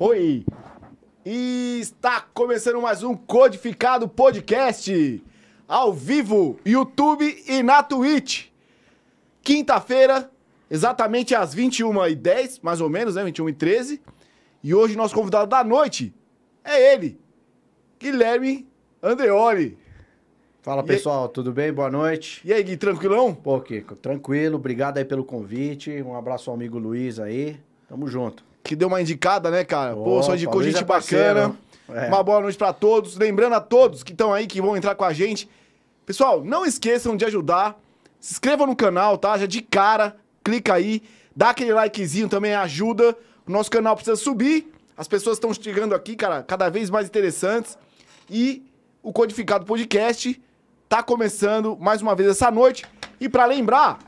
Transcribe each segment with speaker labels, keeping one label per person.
Speaker 1: Foi! E está começando mais um Codificado Podcast. Ao vivo, YouTube e na Twitch. Quinta-feira, exatamente às 21h10, mais ou menos, né? 21h13. E hoje nosso convidado da noite é ele, Guilherme Andreoli.
Speaker 2: Fala
Speaker 1: E
Speaker 2: pessoal, tudo bem? Boa noite.
Speaker 1: E aí, Gui, tranquilão?
Speaker 2: Pô, Kiko, tranquilo, obrigado aí pelo convite. Um abraço ao amigo Luiz aí. Tamo junto.
Speaker 1: Que deu uma indicada, né, cara? Pô,
Speaker 2: Opa,
Speaker 1: só indicou gente bacana.
Speaker 2: É.
Speaker 1: Uma boa noite pra todos. Lembrando a todos que estão aí, que vão entrar com a gente. Pessoal, não esqueçam de ajudar. Se inscrevam no canal, tá? Já de cara, clica aí, dá aquele likezinho também, ajuda. O nosso canal precisa subir. As pessoas estão chegando aqui, cara, cada vez mais interessantes. E o Codificado Podcast tá começando mais uma vez essa noite. E pra lembrar,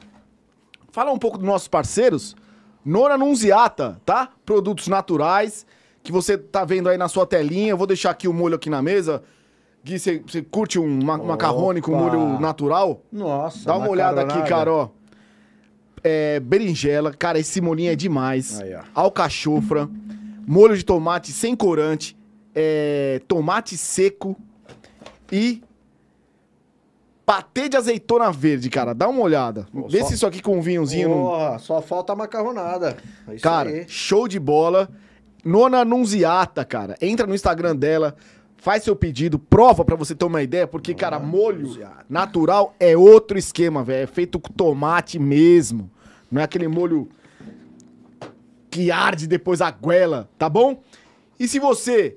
Speaker 1: falar um pouco dos nossos parceiros. Nona Nunziata, tá? Produtos naturais, que você tá vendo aí na sua telinha. Eu vou deixar aqui o molho aqui na mesa. Gui, você curte um ma macarrone com
Speaker 2: Opa.
Speaker 1: molho natural?
Speaker 2: Nossa,
Speaker 1: Dá uma olhada aqui, cara, ó. É, berinjela, cara, esse molinho é demais.
Speaker 2: Aí.
Speaker 1: Alcachofra, molho de tomate sem corante, é, tomate seco e patê de azeitona verde, cara. Dá uma olhada.
Speaker 2: Pô,
Speaker 1: Vê
Speaker 2: só-
Speaker 1: se isso aqui com um vinhozinho não...
Speaker 2: Só falta a macarronada. É
Speaker 1: Cara,
Speaker 2: aí.
Speaker 1: show de bola. Nona Nunziata, cara. Entra no Instagram dela, faz seu pedido, prova pra você ter uma ideia, porque, cara, molho natural é outro esquema, velho. É feito com tomate mesmo. Não é aquele molho que arde depois a goela, tá bom? E se você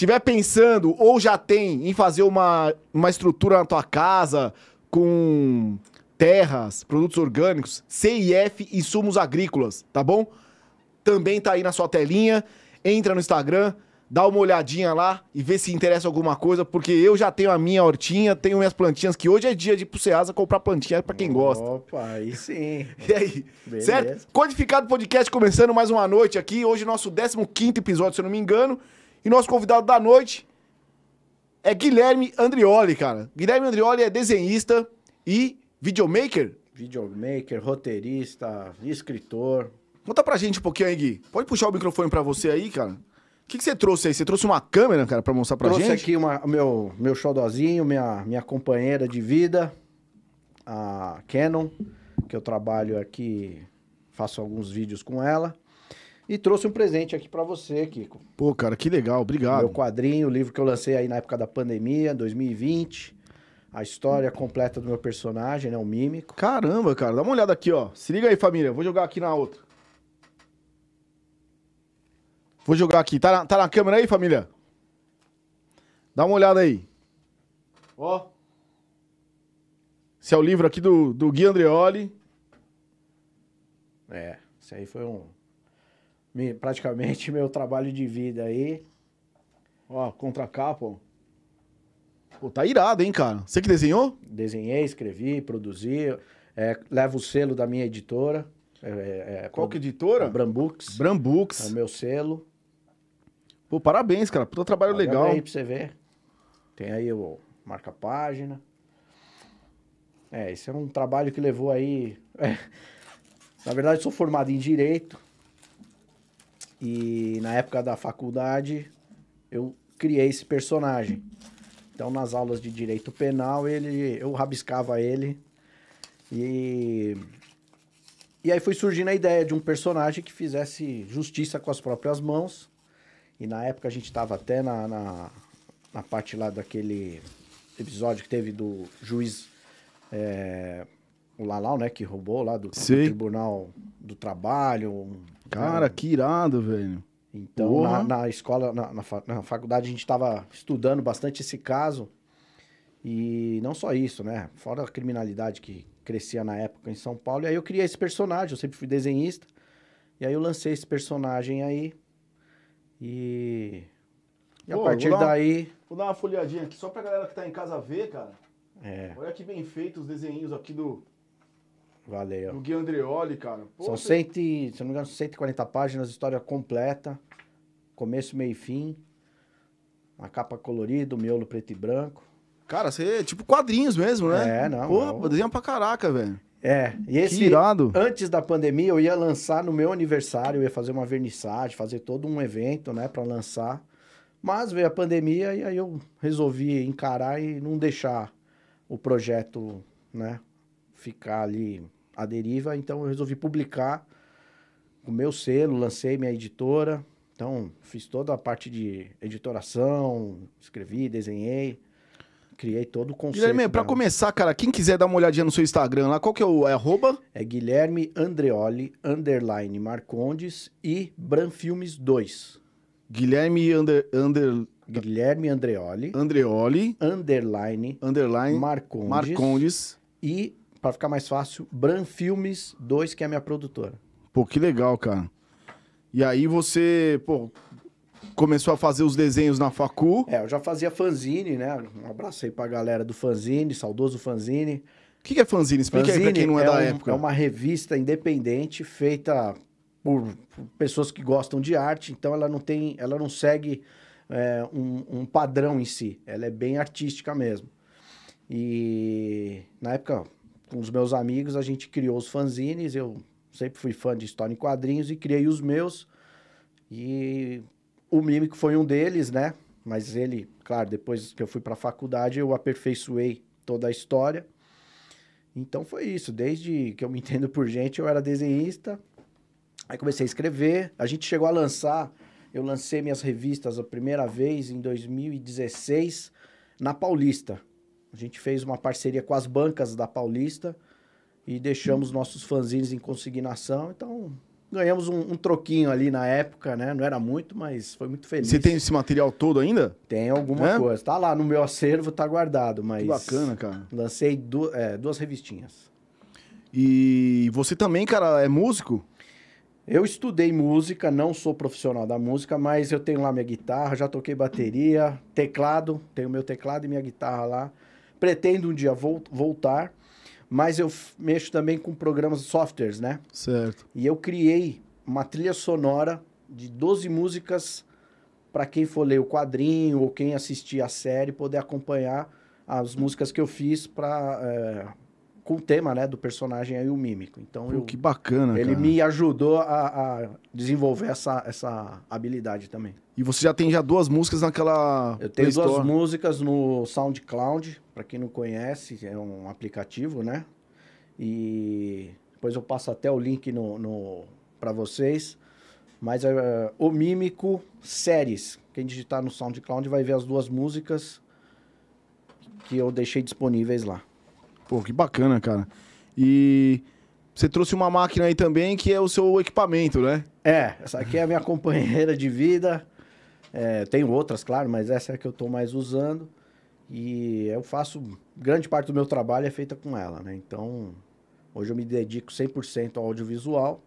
Speaker 1: tiver pensando ou já tem em fazer uma, uma estrutura na tua casa com terras, produtos orgânicos, CIF e insumos agrícolas, tá bom? Também tá aí na sua telinha. Entra no Instagram, dá uma olhadinha lá e vê se interessa alguma coisa, porque eu já tenho a minha hortinha, tenho minhas plantinhas, que hoje é dia de ir pro Ceasa comprar plantinha pra quem gosta.
Speaker 2: Opa, aí sim.
Speaker 1: E aí?
Speaker 2: Beleza.
Speaker 1: Certo? Codificado Podcast começando mais uma noite aqui. Hoje, nosso 15 episódio, se eu não me engano. E nosso convidado da noite é Guilherme Andrioli, cara. Guilherme Andrioli é desenhista e videomaker.
Speaker 2: Videomaker, roteirista, escritor.
Speaker 1: Conta pra gente um pouquinho aí, Gui. Pode puxar o microfone pra você aí, cara. O que, que você trouxe aí? Você trouxe uma câmera, cara, pra mostrar pra
Speaker 2: Trouxe
Speaker 1: gente?
Speaker 2: aqui uma, meu, meu xodozinho, minha, minha companheira de vida, a Canon, que eu trabalho aqui, faço alguns vídeos com ela. E trouxe um presente aqui pra você, Kiko.
Speaker 1: Pô, cara, que legal. Obrigado.
Speaker 2: Meu quadrinho, o livro que eu lancei aí na época da pandemia, 2020. A história completa do meu personagem, né? O Mímico.
Speaker 1: Caramba, cara. Dá uma olhada aqui, ó. Se liga aí, família. Vou jogar aqui na outra. Vou jogar aqui. Tá na, tá na câmera aí, família? Dá uma olhada aí. Ó. Esse é o livro aqui do, do Gui Andreoli.
Speaker 2: É, esse aí foi um. Me- praticamente meu trabalho de vida aí.
Speaker 1: Ó, contra capa, ó. Pô, tá irado, hein, cara? Você que desenhou?
Speaker 2: Desenhei, escrevi, produzi. É, levo o selo da minha editora. É, é, é,
Speaker 1: Qual que é editora?
Speaker 2: Brambooks. É o
Speaker 1: Brambooks.
Speaker 2: meu selo.
Speaker 1: Pô, parabéns, cara. Puta trabalho
Speaker 2: Olha
Speaker 1: legal.
Speaker 2: aí pra você ver. Tem aí o marca-página. É, esse é um trabalho que levou aí. é, na verdade, sou formado em Direito. E na época da faculdade, eu criei esse personagem. Então, nas aulas de Direito Penal, ele, eu rabiscava ele. E. E aí foi surgindo a ideia de um personagem que fizesse justiça com as próprias mãos. E na época a gente estava até na, na, na parte lá daquele episódio que teve do juiz, é, o Lalau, né, que roubou lá do, do. Tribunal do Trabalho. um-
Speaker 1: Cara, que irado, velho.
Speaker 2: Então, na, na escola, na, na, na faculdade, a gente estava estudando bastante esse caso. E não só isso, né? Fora a criminalidade que crescia na época em São Paulo. E aí eu criei esse personagem, eu sempre fui desenhista. E aí eu lancei esse personagem aí. E. E a
Speaker 1: Pô,
Speaker 2: partir
Speaker 1: vou uma-
Speaker 2: daí.
Speaker 1: Vou dar uma folhadinha aqui só pra galera que tá em casa ver, cara.
Speaker 2: É,
Speaker 1: Olha que bem feito os desenhos aqui do,
Speaker 2: valeu.
Speaker 1: do Gui Andreoli, cara. Pô,
Speaker 2: São
Speaker 1: você-
Speaker 2: 100, e- se não me engano, 140 páginas, história completa. Começo, meio e fim. Uma capa colorida, um miolo preto e branco.
Speaker 1: Cara, você é tipo quadrinhos mesmo, né?
Speaker 2: É, não,
Speaker 1: Pô,
Speaker 2: não.
Speaker 1: desenha pra caraca, velho.
Speaker 2: É, e esse,
Speaker 1: Que irado.
Speaker 2: antes da pandemia, eu ia lançar no meu aniversário, eu ia fazer uma vernissagem, fazer todo um evento, né, para lançar. Mas veio a pandemia e aí eu resolvi encarar e não deixar o projeto, né, ficar ali à deriva. Então eu resolvi publicar o meu selo, lancei minha editora. Então fiz toda a parte de editoração, escrevi, desenhei, criei todo o conceito.
Speaker 1: Guilherme, pra
Speaker 2: da-
Speaker 1: começar, cara, quem quiser dar uma olhadinha no seu Instagram lá, qual que é o é arroba?
Speaker 2: É Guilherme Andreoli, underline Marcondes e Branfilmes 2.
Speaker 1: Guilherme under, under,
Speaker 2: Guilherme Andreoli,
Speaker 1: Andreoli,
Speaker 2: underline
Speaker 1: underline,
Speaker 2: Marcondes,
Speaker 1: Marcondes.
Speaker 2: e, para ficar mais fácil, Branfilmes 2, que é a minha produtora.
Speaker 1: Pô, que legal, cara. E aí você, pô, começou a fazer os desenhos na facu.
Speaker 2: É, eu já fazia fanzine, né? Um abraço aí pra galera do fanzine, saudoso fanzine.
Speaker 1: O que, que é fanzine? Explica aí pra quem não é, da
Speaker 2: um-
Speaker 1: época.
Speaker 2: É uma revista independente feita por, por pessoas que gostam de arte, então ela não tem, ela não segue é, um, um padrão em si, ela é bem artística mesmo. E na época, com os meus amigos, a gente criou os fanzines, eu sempre fui fã de história em quadrinhos e criei os meus. E o Mímico foi um deles, né? Mas ele, claro, depois que eu fui para a faculdade, eu aperfeiçoei toda a história. Então foi isso. Desde que eu me entendo por gente, eu era desenhista. Aí comecei a escrever. A gente chegou a lançar. Eu lancei minhas revistas a primeira vez em 2016 na Paulista. A gente fez uma parceria com as bancas da Paulista e deixamos nossos fanzines em consignação. Então ganhamos um, um troquinho ali na época, né? Não era muito, mas foi muito feliz.
Speaker 1: Você tem esse material todo ainda?
Speaker 2: Tem alguma
Speaker 1: É?
Speaker 2: coisa. Tá lá no meu acervo, tá guardado, mas.
Speaker 1: Que bacana, cara.
Speaker 2: Lancei du- é, duas revistinhas.
Speaker 1: E você também, cara, é músico?
Speaker 2: Eu estudei música, não sou profissional da música, mas eu tenho lá minha guitarra, já toquei bateria, teclado, tenho meu teclado e minha guitarra lá. Pretendo um dia vol- voltar, mas eu mexo também com programas softwares, né?
Speaker 1: Certo.
Speaker 2: E eu criei uma trilha sonora de 12 músicas para quem for ler o quadrinho ou quem assistir a série poder acompanhar as músicas que eu fiz para com o tema, né, do personagem aí o mímico. Então
Speaker 1: Pô,
Speaker 2: eu,
Speaker 1: que bacana,
Speaker 2: ele
Speaker 1: cara.
Speaker 2: me ajudou a, a desenvolver essa, essa habilidade também.
Speaker 1: E você já tem já duas músicas naquela
Speaker 2: Eu tenho duas músicas no SoundCloud, para quem não conhece, é um aplicativo, né? E depois eu passo até o link no, no para vocês. Mas é o Mímico Séries. Quem digitar no SoundCloud vai ver as duas músicas que eu deixei disponíveis lá.
Speaker 1: Pô, que bacana, cara. E você trouxe uma máquina aí também que é o seu equipamento, né?
Speaker 2: É, essa aqui é a minha companheira de vida. É, tenho outras, claro, mas essa é a que eu estou mais usando. E eu faço. Grande parte do meu trabalho é feita com ela, né? Então, hoje eu me dedico 100% ao audiovisual.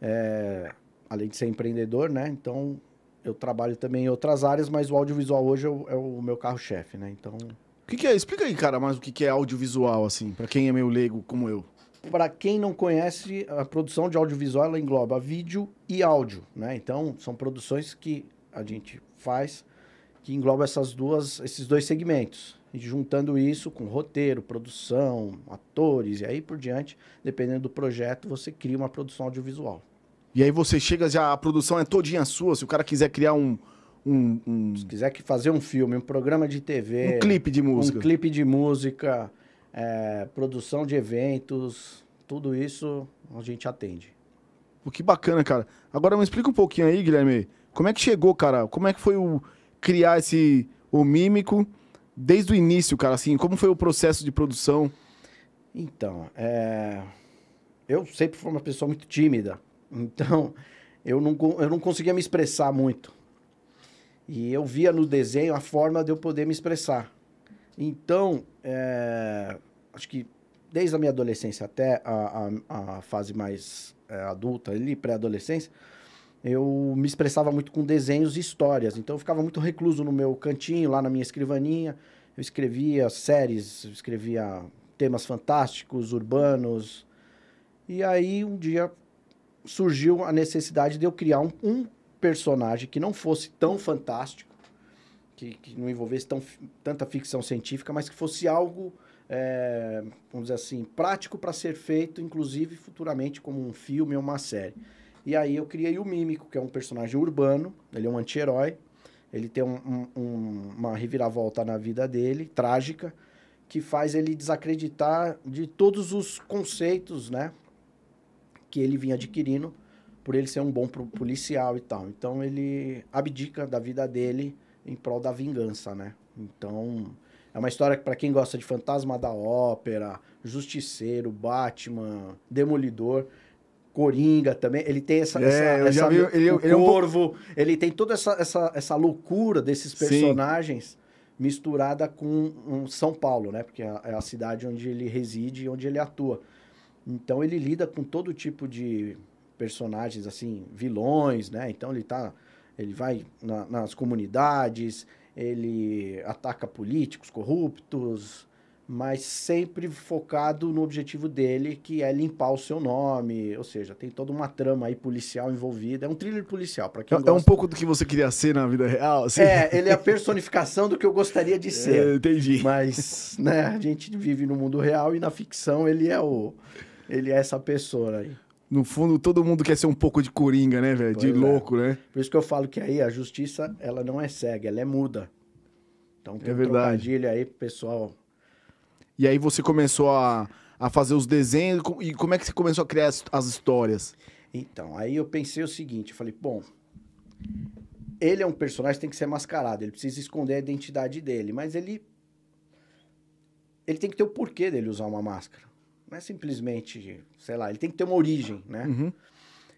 Speaker 2: É, além de ser empreendedor, né? Então, eu trabalho também em outras áreas, mas o audiovisual hoje é o, é o meu carro-chefe, né? Então,
Speaker 1: que, que é? Explica aí, cara, mais o que, que é audiovisual, assim, pra quem é meio leigo como eu.
Speaker 2: para quem não conhece, a produção de audiovisual ela engloba vídeo e áudio, né? Então, são produções que a gente faz que engloba essas duas, esses dois segmentos. E juntando isso com roteiro, produção, atores e aí por diante, dependendo do projeto, você cria uma produção audiovisual.
Speaker 1: E aí você chega já, a produção é todinha sua, se o cara quiser criar um, um, um,
Speaker 2: Se quiser que fazer um filme, um programa de TV,
Speaker 1: um clipe de música.
Speaker 2: um clipe de música, é, produção de eventos, tudo isso a gente atende.
Speaker 1: Pô, que bacana, cara. Agora me explica um pouquinho aí, Guilherme. Como é que chegou, cara? Como é que foi o criar esse o mímico desde o início, cara? Assim, como foi o processo de produção?
Speaker 2: Então, é, eu sempre fui uma pessoa muito tímida, então eu não, eu não conseguia me expressar muito. E eu via no desenho a forma de eu poder me expressar. Então, é, acho que desde a minha adolescência até a, a, a fase mais é, adulta, ali, pré-adolescência, eu me expressava muito com desenhos e histórias. Então eu ficava muito recluso no meu cantinho, lá na minha escrivaninha. Eu escrevia séries, escrevia temas fantásticos, urbanos. E aí um dia surgiu a necessidade de eu criar um, um personagem que não fosse tão fantástico, que, que não envolvesse tão, tanta ficção científica, mas que fosse algo é, vamos dizer assim, prático para ser feito, inclusive futuramente como um filme ou uma série. E aí eu criei o Mímico, que é um personagem urbano, ele é um anti-herói, ele tem um, um, uma reviravolta na vida dele, trágica, que faz ele desacreditar de todos os conceitos, né, que ele vinha adquirindo por ele ser um bom policial e tal. Então ele abdica da vida dele em prol da vingança, né? Então é uma história que para quem gosta de Fantasma da Ópera, Justiceiro, Batman, Demolidor, Coringa também, ele tem essa,
Speaker 1: é,
Speaker 2: essa, essa
Speaker 1: vi, ele,
Speaker 2: o
Speaker 1: ele
Speaker 2: Corvo, é um ele tem toda essa, essa, essa loucura desses personagens Sim. misturada com um São Paulo, né? Porque é, é a cidade onde ele reside e onde ele atua. Então ele lida com todo tipo de personagens assim, vilões, né? Então ele tá ele vai na, nas comunidades, ele ataca políticos corruptos, mas sempre focado no objetivo dele, que é limpar o seu nome, ou seja, tem toda uma trama aí policial envolvida. É um thriller policial, para quem é,
Speaker 1: gosta. É um pouco do que você queria ser na vida real, assim.
Speaker 2: É, ele é a personificação do que eu gostaria de ser.
Speaker 1: É, entendi.
Speaker 2: Mas, né, a gente vive no mundo real e na ficção ele é o ele é essa pessoa aí.
Speaker 1: No fundo, todo mundo quer ser um pouco de coringa, né, velho? De é. louco, né?
Speaker 2: Por isso que eu falo que aí a justiça, ela não é cega, ela é muda. Então tem
Speaker 1: é
Speaker 2: um
Speaker 1: verdade.
Speaker 2: trocadilho aí pro pessoal
Speaker 1: e aí você começou a, a fazer os desenhos. E como é que você começou a criar as, as histórias?
Speaker 2: Então, aí eu pensei o seguinte, eu falei, bom, ele é um personagem que tem que ser mascarado, ele precisa esconder a identidade dele, mas ele ele tem que ter o porquê dele usar uma máscara. Não é simplesmente, sei lá, ele tem que ter uma origem, né?
Speaker 1: Uhum.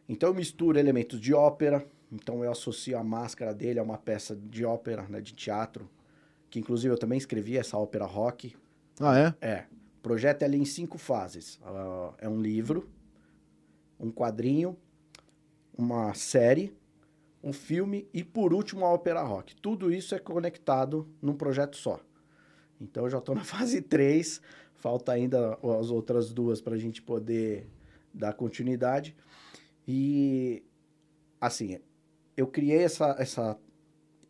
Speaker 2: Então eu misturo elementos de ópera, então eu associo a máscara dele a uma peça de ópera, né, de teatro, que inclusive eu também escrevi essa ópera rock,
Speaker 1: ah, é?
Speaker 2: É. O projeto é ali em cinco fases. Uh, é um livro, um quadrinho, uma série, um filme e, por último, a ópera rock. Tudo isso é conectado num projeto só. Então, eu já estou na fase 3, falta ainda as outras duas para a gente poder dar continuidade. E, assim, eu criei essa, essa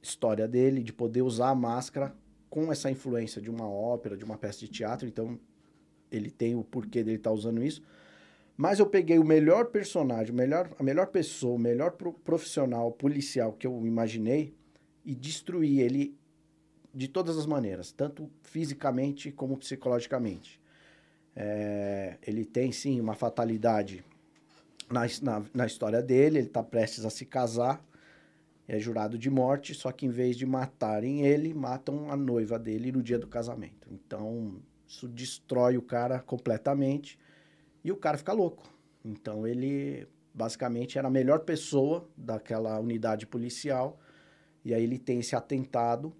Speaker 2: história dele de poder usar a máscara com essa influência de uma ópera, de uma peça de teatro, então ele tem o porquê dele estar tá usando isso. Mas eu peguei o melhor personagem, o melhor, a melhor pessoa, o melhor pro, profissional policial que eu imaginei e destruí ele de todas as maneiras, tanto fisicamente como psicologicamente. É, ele tem sim uma fatalidade na, na, na história dele, ele está prestes a se casar é jurado de morte, só que em vez de matarem ele, matam a noiva dele no dia do casamento. Então, isso destrói o cara completamente e o cara fica louco. Então, ele basicamente era a melhor pessoa daquela unidade policial e aí ele tem esse atentado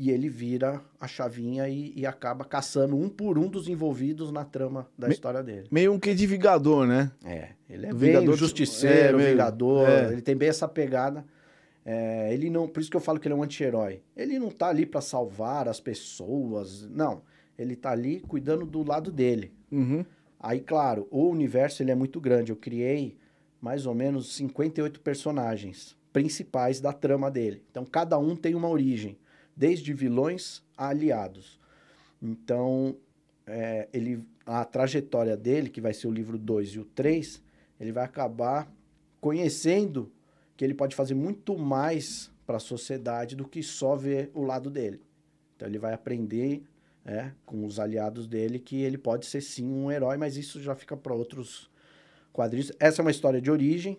Speaker 2: e ele vira a chavinha e, e, acaba caçando um por um dos envolvidos na trama da Me, história dele.
Speaker 1: Meio um que de Vingador, né?
Speaker 2: É, ele é Vingador bem justiceiro, é, Vingador, é. ele tem bem essa pegada. É, ele não, por isso que eu falo que ele é um anti-herói. Ele não tá ali para salvar as pessoas, não. Ele tá ali cuidando do lado dele.
Speaker 1: Uhum.
Speaker 2: Aí, claro, o universo ele é muito grande. Eu criei mais ou menos 58 personagens principais da trama dele. Então, cada um tem uma origem, desde vilões a aliados. Então, é, ele, a trajetória dele, que vai ser o livro 2 e o 3, ele vai acabar conhecendo que ele pode fazer muito mais para a sociedade do que só ver o lado dele. Então ele vai aprender é, com os aliados dele que ele pode ser sim um herói, mas isso já fica para outros quadrinhos. Essa é uma história de origem,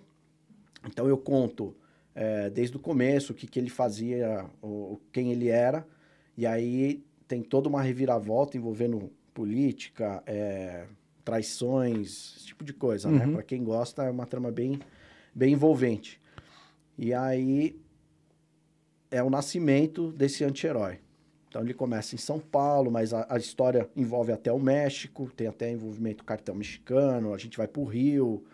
Speaker 2: então eu conto é, desde o começo o que, que ele fazia, o, quem ele era, e aí tem toda uma reviravolta envolvendo política, é, traições, esse tipo de coisa, né? uhum. né? Para quem gosta, é uma trama bem, bem envolvente. E aí é o nascimento desse anti-herói. Então ele começa em São Paulo, mas a, a, história envolve até o México, tem até envolvimento cartão mexicano, a gente vai para o Rio.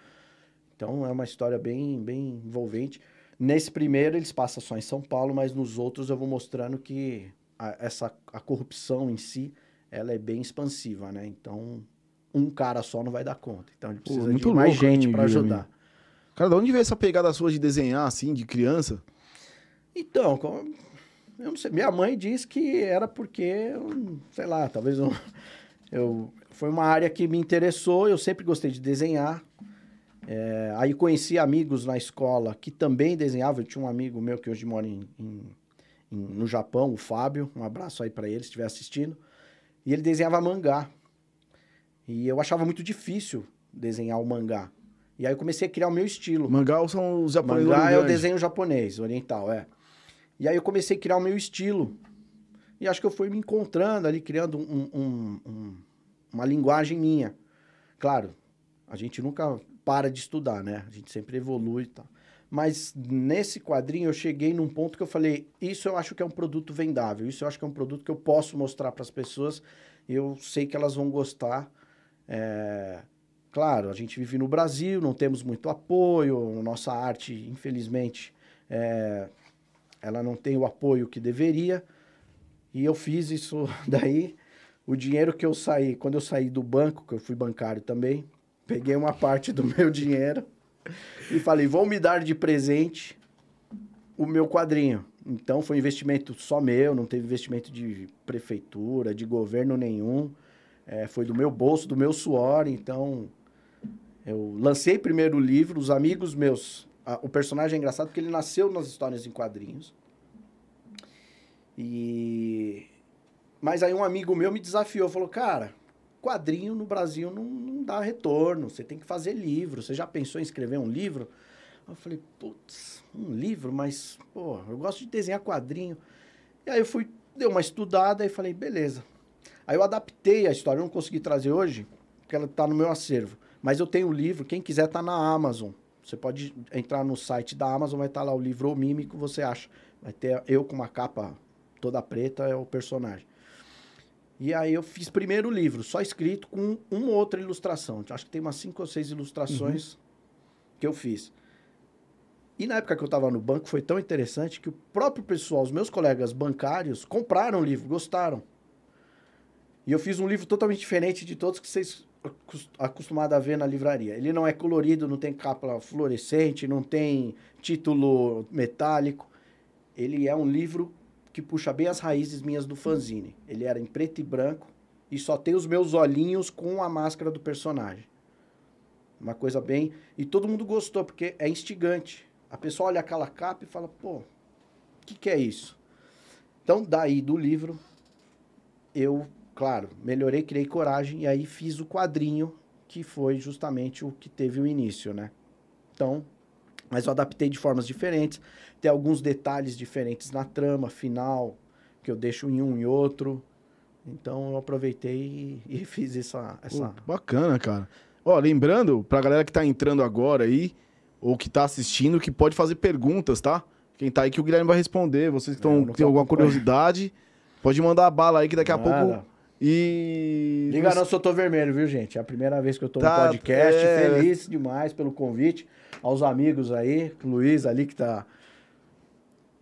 Speaker 2: Então é uma história bem, bem envolvente. Nesse primeiro eles passam só em São Paulo, mas nos outros eu vou mostrando que a, essa, a corrupção em si, ela é bem expansiva, né? Então um cara só não vai dar conta. Então ele precisa Pô, de mais gente para ajudar.
Speaker 1: Cara, de onde veio essa pegada sua de desenhar, assim, de criança?
Speaker 2: Então, como... eu não sei. Minha mãe diz que era porque, sei lá, talvez eu, eu. Foi uma área que me interessou, eu sempre gostei de desenhar. É, aí conheci amigos na escola que também desenhavam. Eu tinha um amigo meu que hoje mora em, em, em no Japão, o Fábio. Um abraço aí para ele, se estiver assistindo. E ele desenhava mangá. E eu achava muito difícil desenhar o mangá. E aí eu comecei a criar o meu estilo.
Speaker 1: Mangá são os japoneses.
Speaker 2: Mangá é o desenho japonês, oriental, é. E aí eu comecei a criar o meu estilo. E acho que eu fui me encontrando ali, criando um, um, um, uma linguagem minha. Claro, a gente nunca para de estudar, né? A gente sempre evolui e tal. Mas nesse quadrinho eu cheguei num ponto que eu falei: isso eu acho que é um produto vendável, isso eu acho que é um produto que eu posso mostrar para as pessoas, eu sei que elas vão gostar. É... Claro, a gente vive no Brasil, não temos muito apoio, nossa arte, infelizmente, é... ela não tem o apoio que deveria. E eu fiz isso daí. O dinheiro que eu saí, quando eu saí do banco, que eu fui bancário também, peguei uma parte do meu dinheiro e falei: vão me dar de presente o meu quadrinho. Então foi um investimento só meu, não teve investimento de prefeitura, de governo nenhum. É, foi do meu bolso, do meu suor. Então eu lancei primeiro o livro, os amigos meus. A, o personagem é engraçado porque ele nasceu nas histórias em quadrinhos. E. Mas aí um amigo meu me desafiou, falou, cara, quadrinho no Brasil não, não dá retorno, você tem que fazer livro. Você já pensou em escrever um livro? Eu falei, putz, um livro, mas, pô, eu gosto de desenhar quadrinho. E aí eu fui, dei uma estudada e falei, beleza. Aí eu adaptei a história, eu não consegui trazer hoje, porque ela está no meu acervo. Mas eu tenho o livro, quem quiser tá na Amazon. Você pode entrar no site da Amazon, vai estar tá lá o livro O Mímico, você acha. Vai ter eu com uma capa toda preta, é o personagem. E aí eu fiz primeiro o livro, só escrito com uma outra ilustração. Acho que tem umas cinco ou seis ilustrações uhum. que eu fiz. E na época que eu estava no banco foi tão interessante que o próprio pessoal, os meus colegas bancários, compraram o livro, gostaram. E eu fiz um livro totalmente diferente de todos que vocês acostumados a ver na livraria. Ele não é colorido, não tem capa fluorescente, não tem título metálico. Ele é um livro que puxa bem as raízes minhas do fanzine. Ele era em preto e branco e só tem os meus olhinhos com a máscara do personagem. Uma coisa bem. E todo mundo gostou, porque é instigante. A pessoa olha aquela capa e fala: pô, o que, que é isso? Então, daí do livro, eu, claro, melhorei, criei coragem e aí fiz o quadrinho, que foi justamente o que teve o início, né? Então, mas eu adaptei de formas diferentes. Tem alguns detalhes diferentes na trama final, que eu deixo em um e outro. Então eu aproveitei e, e fiz essa. essa...
Speaker 1: Pô, bacana, cara. Ó, lembrando, pra galera que tá entrando agora aí, ou que tá assistindo, que pode fazer perguntas, tá? Quem tá aí que o Guilherme vai responder. Vocês que é, têm alguma curiosidade, pode mandar a bala aí que daqui a Nada. pouco. E.
Speaker 2: Liga não, se eu tô vermelho, viu, gente? É a primeira vez que eu tô tá, no podcast. É... Feliz demais pelo convite aos amigos aí, Luiz ali que tá.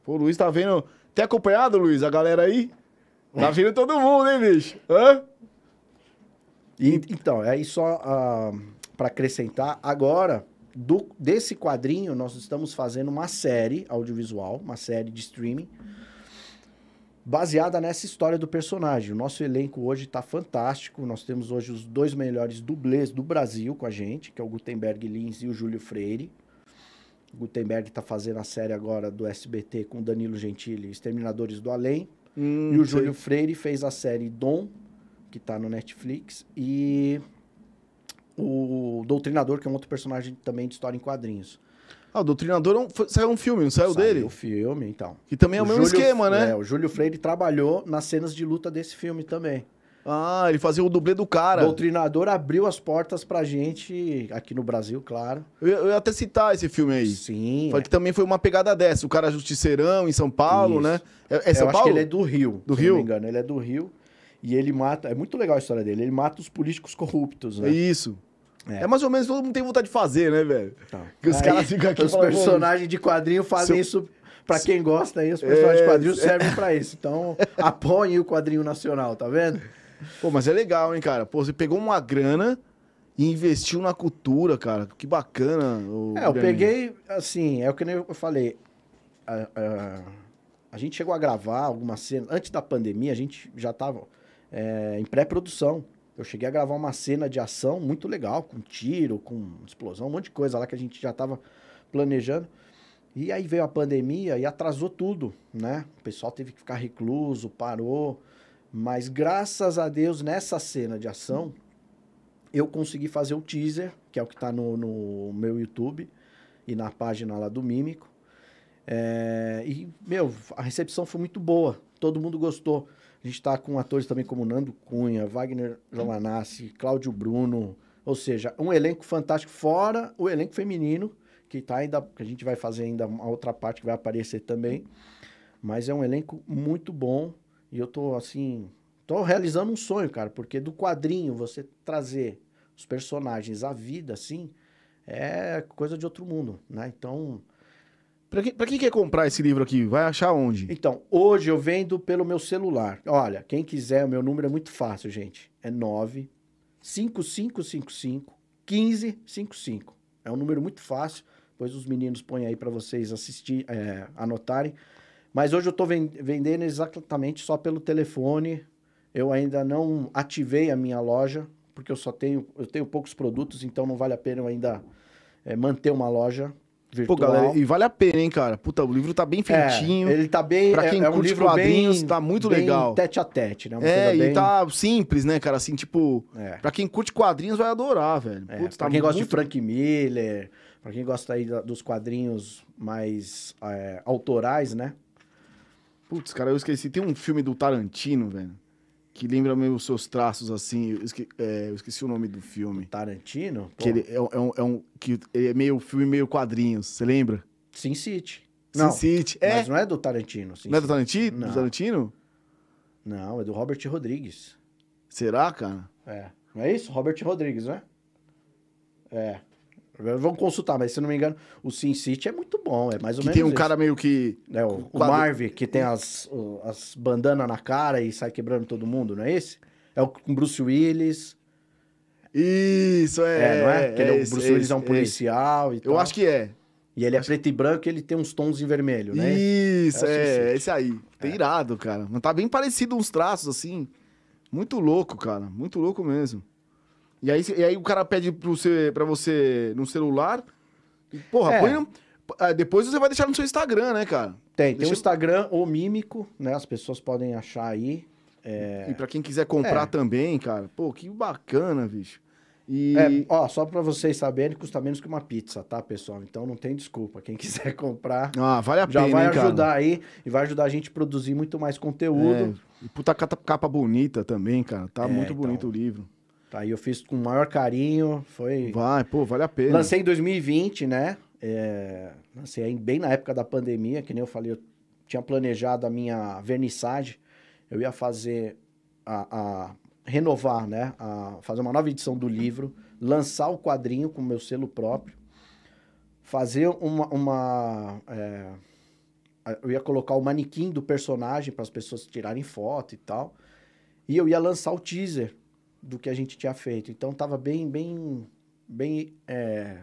Speaker 1: Pô, o Luiz tá vendo. Tem acompanhado, Luiz, a galera aí? Tá vendo todo mundo, hein, bicho? Hã?
Speaker 2: E, então, aí só uh, para acrescentar, agora, do, desse quadrinho, nós estamos fazendo uma série audiovisual, uma série de streaming, baseada nessa história do personagem. O nosso elenco hoje está fantástico. Nós temos hoje os dois melhores dublês do Brasil com a gente, que é o Gutenberg Lins e o Júlio Freire. O Gutenberg está fazendo a série agora do SBT com o Danilo Gentili, Exterminadores do Além. Hum, e o sei. Júlio Freire fez a série Dom, que está no Netflix, e o Doutrinador, que é um outro personagem também de história em quadrinhos.
Speaker 1: Ah, o Doutrinador é foi, saiu um filme, não saiu, saiu dele?
Speaker 2: o filme, então.
Speaker 1: Que também é o, o mesmo Júlio, esquema, né?
Speaker 2: É, o Júlio Freire trabalhou nas cenas de luta desse filme também.
Speaker 1: Ah, ele fazia o dublê do cara. O
Speaker 2: Doutrinador abriu as portas pra gente, aqui no Brasil, claro.
Speaker 1: Eu, eu ia até citar esse filme aí.
Speaker 2: Sim.
Speaker 1: Foi é. que também foi uma pegada dessa. O cara justiceirão em São Paulo, Isso. né?
Speaker 2: É, é São eu Paulo? acho que ele é do Rio.
Speaker 1: Do Rio?
Speaker 2: não me engano, ele é do Rio. E ele mata. É muito legal a história dele. Ele mata os políticos corruptos, né?
Speaker 1: É isso. É. é. mais ou menos todo mundo tem vontade de fazer, né, velho?
Speaker 2: Tá. Que os caras ficam aqui. Os falando, personagens de quadrinho fazem Seu... isso. Pra quem gosta aí, os personagens é... de quadrinho servem pra isso. Então, apoiem o quadrinho nacional, tá vendo?
Speaker 1: Pô, mas é legal, hein, cara? Pô, você pegou uma grana e investiu na cultura, cara. Que bacana.
Speaker 2: é, eu peguei, assim, é o que eu falei. A, a, A gente chegou a gravar algumas cenas. Antes da pandemia, a gente já estava é, em pré-produção. Eu cheguei a gravar uma cena de ação muito legal, com tiro, com explosão, um monte de coisa lá que a gente já estava planejando. E aí veio a pandemia e atrasou tudo, né? O pessoal teve que ficar recluso, parou. Mas graças a Deus, nessa cena de ação, eu consegui fazer o teaser, que é o que está no, no meu YouTube e na página lá do Mímico. É, e, meu, a recepção foi muito boa. Todo mundo gostou. A gente está com atores também como Nando Cunha, Wagner Jolanassi, Cláudio Bruno. Ou seja, um elenco fantástico, fora o elenco feminino, que tá ainda. que a gente vai fazer ainda uma outra parte que vai aparecer também. Mas é um elenco muito bom. E eu tô assim. tô realizando um sonho, cara, porque do quadrinho você trazer os personagens à vida, assim, é coisa de outro mundo, né? Então.
Speaker 1: Pra quem, quem quer comprar esse livro aqui, vai achar onde?
Speaker 2: Então, hoje eu vendo pelo meu celular. Olha, quem quiser, o meu número é muito fácil, gente. É 9 5555 1555. É um número muito fácil. Depois os meninos põem aí para vocês assistir, é, anotarem. Mas hoje eu estou vendendo exatamente só pelo telefone. Eu ainda não ativei a minha loja, porque eu só tenho, eu tenho poucos produtos, então não vale a pena ainda é, manter uma loja virtual.
Speaker 1: Pô, galera, e vale a pena, hein, cara? Puta, o livro tá bem feitinho.
Speaker 2: É, ele tá bem.
Speaker 1: Pra quem
Speaker 2: é, é um
Speaker 1: curte
Speaker 2: livro
Speaker 1: quadrinhos,
Speaker 2: bem,
Speaker 1: tá muito
Speaker 2: bem
Speaker 1: legal.
Speaker 2: Tete a tete, né? Uma
Speaker 1: É, e
Speaker 2: bem-
Speaker 1: tá simples, né, cara? Assim, tipo,
Speaker 2: É.
Speaker 1: pra quem curte quadrinhos vai adorar, velho.
Speaker 2: É,
Speaker 1: Putz,
Speaker 2: pra
Speaker 1: tá
Speaker 2: quem gosta de
Speaker 1: muito-
Speaker 2: Frank Miller, pra quem gosta aí dos quadrinhos mais é, autorais, né?
Speaker 1: Putz, cara, eu esqueci. Tem um filme do Tarantino, velho, que lembra meio os seus traços, assim. Eu, esque- é, eu esqueci o nome do filme.
Speaker 2: Tarantino. pô,
Speaker 1: Que ele é, um- é um, é um- que ele é meio filme, meio quadrinhos. Você lembra?
Speaker 2: Sin City.
Speaker 1: Sin
Speaker 2: Não,
Speaker 1: City. É?
Speaker 2: mas não é do Tarantino. Sin
Speaker 1: Não é do
Speaker 2: City.
Speaker 1: Tarantino?
Speaker 2: Não.
Speaker 1: Do Tarantino?
Speaker 2: Não, é do Robert Rodrigues.
Speaker 1: Será, cara?
Speaker 2: É. Não é isso? Robert Rodrigues, né? É. Vamos consultar, mas se não me engano, o Sin City é muito bom. É mais ou
Speaker 1: Que
Speaker 2: menos.
Speaker 1: tem um
Speaker 2: isso.
Speaker 1: cara meio que.
Speaker 2: É, o, o
Speaker 1: quadro-
Speaker 2: Marv, que tem as, o- as bandanas na cara e sai quebrando todo mundo, não é esse? É o com Bruce Willis.
Speaker 1: Isso, é.
Speaker 2: É, não é? Que ele é o
Speaker 1: esse,
Speaker 2: Bruce Willis
Speaker 1: esse,
Speaker 2: é um policial e tal.
Speaker 1: Eu acho que é.
Speaker 2: E ele é preto e branco e ele tem uns tons em vermelho, né?
Speaker 1: Isso,
Speaker 2: É
Speaker 1: é, esse aí. Tem irado, cara. Mas tá bem parecido uns traços, assim. Muito louco, cara. Muito louco mesmo. E aí, e aí o cara pede pro você, pra você no celular. E, porra,
Speaker 2: É.
Speaker 1: põe no- ah, Depois você vai deixar no seu Instagram, né, cara?
Speaker 2: Tem, tem
Speaker 1: Deixa
Speaker 2: o
Speaker 1: eu-
Speaker 2: Instagram, o Mímico, né? As pessoas podem achar aí.
Speaker 1: E pra quem quiser comprar
Speaker 2: É.
Speaker 1: também, cara. Pô, que bacana, bicho. E.
Speaker 2: É, ó, só pra vocês saberem, custa menos que uma pizza, tá, pessoal? Então não tem desculpa. Quem quiser comprar,
Speaker 1: Ah, vale a
Speaker 2: já
Speaker 1: pena,
Speaker 2: vai
Speaker 1: hein, cara?
Speaker 2: ajudar aí e vai ajudar a gente a produzir muito mais conteúdo.
Speaker 1: É, e puta capa bonita também, cara. Tá
Speaker 2: É,
Speaker 1: muito
Speaker 2: então.
Speaker 1: bonito o livro.
Speaker 2: Aí, eu fiz com o maior carinho. Foi.
Speaker 1: Vai, pô, vale a pena.
Speaker 2: Lancei em 2020, né? É, lancei bem na época da pandemia, que nem eu falei, eu tinha planejado a minha vernissagem. Eu ia fazer a, a- renovar, né? A, fazer uma nova edição do livro, lançar o quadrinho com o meu selo próprio, fazer uma. uma, é, eu ia colocar o manequim do personagem para as pessoas tirarem foto e tal. E eu ia lançar o teaser do que a gente tinha feito. Então tava bem, bem, bem é,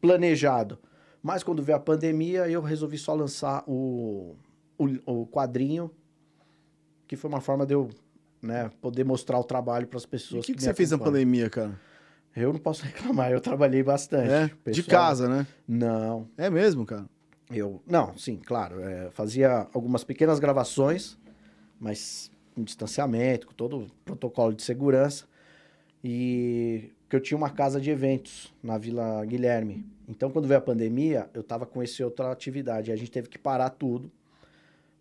Speaker 2: planejado. Mas quando veio a pandemia, eu resolvi só lançar o, o, o quadrinho, que foi uma forma de eu né, poder mostrar o trabalho para as pessoas.
Speaker 1: o que, que
Speaker 2: me
Speaker 1: você fez na pandemia, cara?
Speaker 2: Eu não posso reclamar, eu trabalhei bastante.
Speaker 1: É? De
Speaker 2: Pessoal-
Speaker 1: casa, né?
Speaker 2: Não,
Speaker 1: É mesmo, cara.
Speaker 2: eu. Não, sim, claro. é, fazia algumas pequenas gravações, mas com distanciamento, com todo o protocolo de segurança. E que eu tinha uma casa de eventos na Vila Guilherme. Então, quando veio a pandemia, eu estava com essa outra atividade. A gente teve que parar tudo.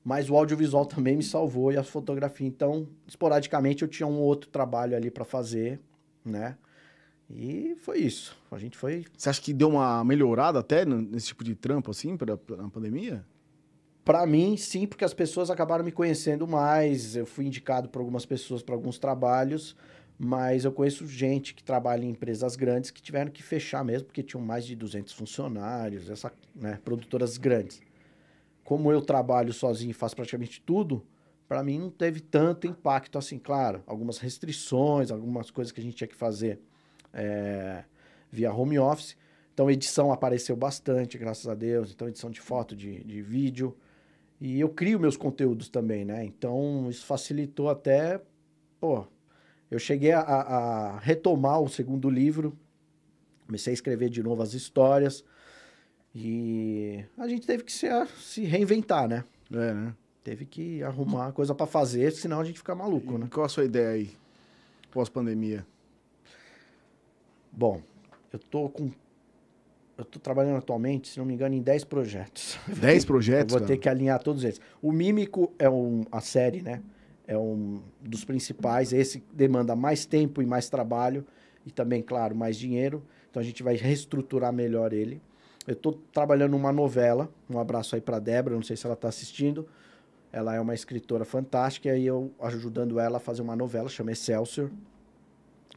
Speaker 2: Mas o audiovisual também me salvou e a fotografia. Então, esporadicamente, eu tinha um outro trabalho ali para fazer, né? E foi isso. A gente foi
Speaker 1: Você acha que deu uma melhorada até nesse tipo de trampo, assim, pra, pra- na pandemia?
Speaker 2: Pra mim, sim, porque as pessoas acabaram me conhecendo mais. Eu fui indicado por algumas pessoas para alguns trabalhos, mas eu conheço gente que trabalha em empresas grandes que tiveram que fechar mesmo, porque tinham mais de 200 funcionários, essa, né, produtoras grandes. Como eu trabalho sozinho e faço praticamente tudo, para mim não teve tanto impacto assim, claro. Algumas restrições, algumas coisas que a gente tinha que fazer é, via home office. Então, edição apareceu bastante, graças a Deus. Então, edição de foto, de, de vídeo. E eu crio meus conteúdos também, né? Então, isso facilitou até. Pô, eu cheguei a, a retomar o segundo livro, comecei a escrever de novo as histórias. E a gente teve que se, se reinventar, né?
Speaker 1: É, né?
Speaker 2: Teve que arrumar coisa para fazer, senão a gente fica maluco,
Speaker 1: E
Speaker 2: né?
Speaker 1: Qual a sua ideia aí? Pós-pandemia.
Speaker 2: Bom, eu tô com. Eu tô trabalhando atualmente, se não me engano, em 10 projetos.
Speaker 1: 10 projetos,
Speaker 2: Eu vou ter
Speaker 1: cara?
Speaker 2: que alinhar todos eles. O Mímico é um, a série, né? É um dos principais. Esse demanda mais tempo e mais trabalho. E também, claro, mais dinheiro. Então a gente vai reestruturar melhor ele. Eu estou trabalhando numa novela. Um abraço aí para Débora, não sei se ela está assistindo. Ela é uma escritora fantástica e eu ajudando ela a fazer uma novela, chama Excelsior.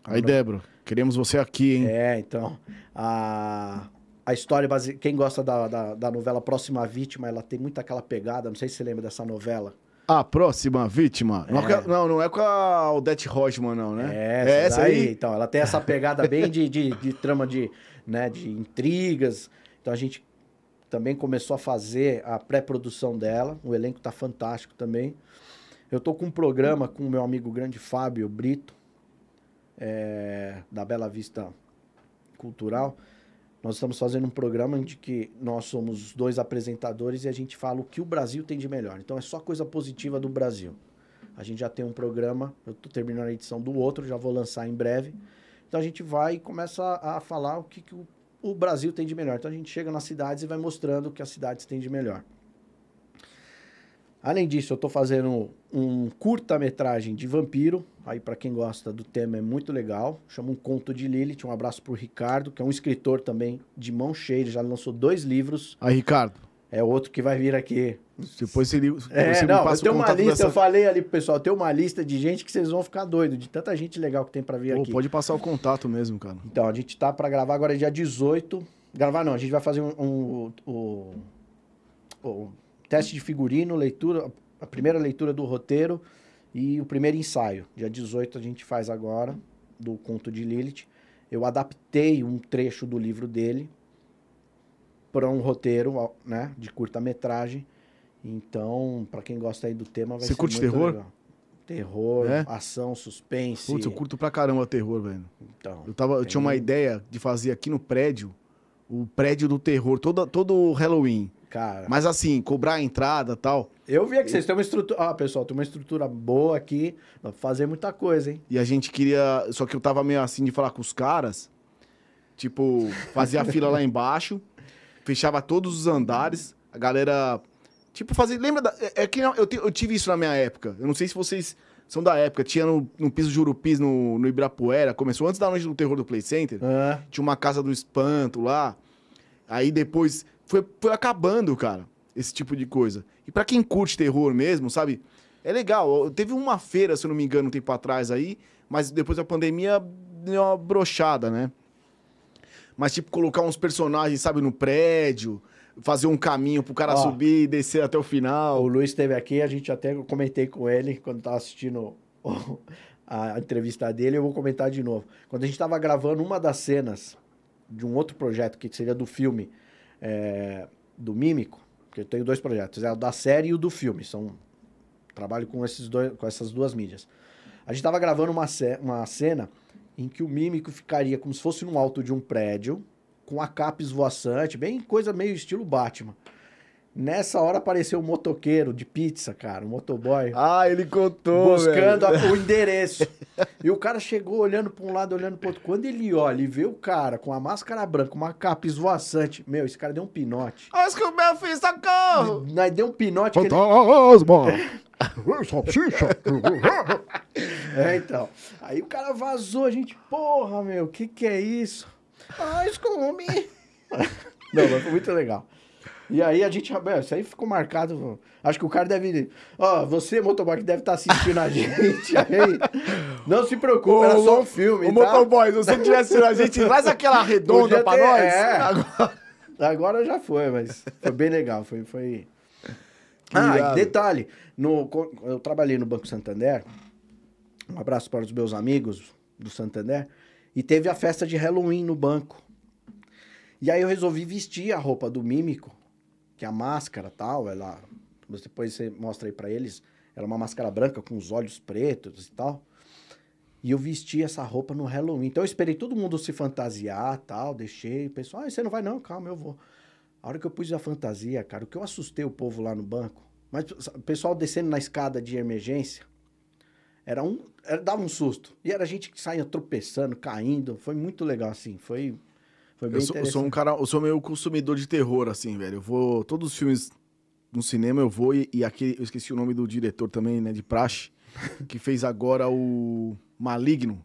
Speaker 1: Aí, Débora, queremos você aqui, hein?
Speaker 2: É, então. A, a história, base... quem gosta da, da, da novela Próxima Vítima, ela tem muito aquela pegada. Não sei se você lembra dessa novela.
Speaker 1: A próxima vítima. Não,
Speaker 2: É.
Speaker 1: é não, não é com a Odete Rochman, não, né?
Speaker 2: É, essa aí. Então, ela tem essa pegada bem de, de, de trama de, né, de intrigas. Então, a gente também começou a fazer a pré-produção dela. O elenco tá fantástico também. Eu tô com um programa com o meu amigo grande Fábio Brito, é, da Bela Vista Cultural. Nós estamos fazendo um programa de que nós somos dois apresentadores e a gente fala o que o Brasil tem de melhor. Então é só coisa positiva do Brasil. A gente já tem um programa, eu estou terminando a edição do outro, já vou lançar em breve. Então a gente vai e começa a, a falar o que, que o, o Brasil tem de melhor. Então a gente chega nas cidades e vai mostrando o que as cidades têm de melhor. Além disso, eu estou fazendo um curta-metragem de vampiro. Aí, para quem gosta do tema, é muito legal. Chama Um Conto de Lilith. Um abraço pro Ricardo, que é um escritor também de mão cheia. Ele já lançou dois livros.
Speaker 1: Aí, Ricardo,
Speaker 2: É outro que vai vir aqui.
Speaker 1: depois você, depois
Speaker 2: É,
Speaker 1: você
Speaker 2: não, eu
Speaker 1: passa o
Speaker 2: tenho uma lista,
Speaker 1: dessa...
Speaker 2: eu falei ali pro pessoal, tem uma lista de gente que vocês vão ficar doidos, de tanta gente legal que tem para vir
Speaker 1: Pô,
Speaker 2: aqui.
Speaker 1: pode passar o contato mesmo, cara.
Speaker 2: Então, a gente tá para gravar agora dia 18. Gravar não, a gente vai fazer um, um- o, o teste de figurino, leitura, a primeira leitura do roteiro e o primeiro ensaio. Dia 18 a gente faz agora, do conto de Lilith. Eu adaptei um trecho do livro dele para um roteiro, né, de curta-metragem. Então, para quem gosta aí do tema, vai
Speaker 1: Você
Speaker 2: ser
Speaker 1: curte
Speaker 2: muito
Speaker 1: terror?
Speaker 2: legal. Terror,
Speaker 1: É?
Speaker 2: ação, suspense.
Speaker 1: Putz, eu curto pra caramba terror, velho.
Speaker 2: Então,
Speaker 1: Eu, tava, eu tinha uma
Speaker 2: Tem-
Speaker 1: ideia de fazer aqui no prédio, o prédio do terror, todo, todo Halloween.
Speaker 2: Cara,
Speaker 1: Mas assim, cobrar a entrada e tal.
Speaker 2: Eu vi que vocês têm uma estrutura. Ah, pessoal, tem uma estrutura boa aqui. Dá pra fazer muita coisa, hein?
Speaker 1: E a gente queria. Só que eu tava meio assim de falar com os caras. Tipo, fazia a fila lá embaixo, fechava todos os andares, a galera. Tipo, fazia. Lembra da. É, é que eu, te- eu tive isso na minha época. Eu não sei se vocês são da época. Tinha no, no piso Jurupis, no, no Ibirapuera. Começou antes da noite do terror do Play Center.
Speaker 2: Ah,
Speaker 1: Tinha uma casa do espanto lá. Aí depois foi, foi acabando, cara, esse tipo de coisa. E pra quem curte terror mesmo, sabe? É legal. Teve uma feira, se eu não me engano, um tempo atrás aí, mas depois da pandemia deu uma brochada, né? Mas, tipo, colocar uns personagens, sabe, no prédio, fazer um caminho pro cara
Speaker 2: Ó.
Speaker 1: subir e descer até o final.
Speaker 2: o Luiz esteve aqui, a gente até eu comentei com ele quando tava assistindo a entrevista dele, eu vou comentar de novo. Quando a gente tava gravando uma das cenas de um outro projeto, que seria do filme é, do Mímico, que eu tenho dois projetos, é o da série e o do filme, são trabalho com, esses dois, com essas duas mídias. A gente tava gravando uma, ce- uma cena em que o mímico ficaria como se fosse no alto de um prédio, com a capa esvoaçante, bem coisa meio estilo Batman. Nessa hora apareceu um motoqueiro de pizza, cara, um motoboy,
Speaker 1: Ah, ele contou,
Speaker 2: buscando a- o endereço. e o cara chegou olhando para um lado, olhando para outro. Quando ele olha e vê o cara com a máscara branca, uma capa esvoaçante, meu, esse cara deu um pinote.
Speaker 1: Acho que o meu filho, socorro!
Speaker 2: Nós deu um pinote que ele...
Speaker 1: Fantasma!
Speaker 3: Salsicha.
Speaker 2: É, então. Aí o cara vazou, a gente, porra, meu, o que que é isso? Ah, Scooby! Não, mas foi muito legal. E aí a gente, meu, isso aí ficou marcado. Acho que o cara deve. Ó, você, motoboy, que deve estar assistindo a gente aí. Não se preocupe, era só um filme.
Speaker 1: O
Speaker 2: tá?
Speaker 1: motoboy, se você tivesse sido a gente, traz aquela redonda pra
Speaker 2: ter-
Speaker 1: nós.
Speaker 2: é.
Speaker 1: Agora-
Speaker 2: Agora já foi, mas foi bem legal. Foi. foi... Ah, detalhe: no, eu trabalhei no Banco Santander. Um abraço para os meus amigos do Santander. E teve a festa de Halloween no banco. E aí eu resolvi vestir a roupa do mímico, que é a máscara tal, ela depois você mostra aí pra eles. Era uma máscara branca com os olhos pretos e tal. E eu vesti essa roupa no Halloween. Então eu esperei todo mundo se fantasiar tal, deixei. O pessoal, ah, você não vai não, calma, eu vou. A hora que eu pus a fantasia, cara, o que eu assustei o povo lá no banco. Mas o pessoal descendo na escada de emergência, era um. Era, dava um susto. E era gente que saía tropeçando, caindo. Foi muito legal, assim. Foi, foi bem
Speaker 1: Eu sou, eu sou um cara, eu sou meio consumidor de terror, assim, velho. Eu vou. Todos os filmes no cinema eu vou e, e aquele. Eu esqueci o nome do diretor também, né? De Praxe, que fez agora o Maligno.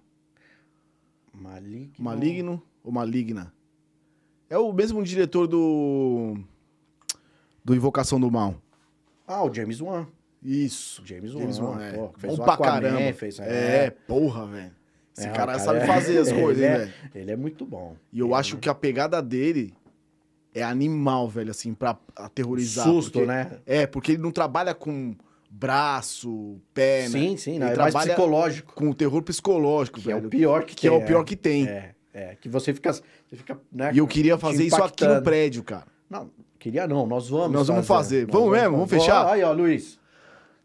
Speaker 2: Maligno.
Speaker 1: Maligno ou Maligna? É o mesmo diretor do. Do Invocação do Mal.
Speaker 2: Ah, o James Wan.
Speaker 1: Isso.
Speaker 2: James,
Speaker 1: James
Speaker 2: Wan,
Speaker 1: Wan, é.
Speaker 2: pô, fez
Speaker 1: Bom
Speaker 2: o Aquaman,
Speaker 1: caramba.
Speaker 2: fez,
Speaker 1: É, porra, velho. Esse
Speaker 2: É,
Speaker 1: cara,
Speaker 2: cara
Speaker 1: sabe
Speaker 2: é-
Speaker 1: fazer as coisas,
Speaker 2: ele é-
Speaker 1: velho.
Speaker 2: Ele é muito bom.
Speaker 1: E eu
Speaker 2: Ele
Speaker 1: acho que a pegada dele é animal, velho, assim, pra aterrorizar.
Speaker 2: Susto,
Speaker 1: porque-
Speaker 2: né?
Speaker 1: É, porque ele não trabalha com braço, pé, né?
Speaker 2: Sim, sim, não,
Speaker 1: Ele
Speaker 2: é mais
Speaker 1: trabalha
Speaker 2: psicológico.
Speaker 1: com o terror psicológico,
Speaker 2: Que é
Speaker 1: velho.
Speaker 2: o pior que,
Speaker 1: que é
Speaker 2: tem.
Speaker 1: o pior que tem.
Speaker 2: É, é, que você fica, você fica, né,
Speaker 1: E eu queria fazer isso aqui no prédio, cara.
Speaker 2: Não, queria não, nós vamos
Speaker 1: Nós vamos fazer. Vamos mesmo? Vamos fechar?
Speaker 2: Aí, ó, Luiz.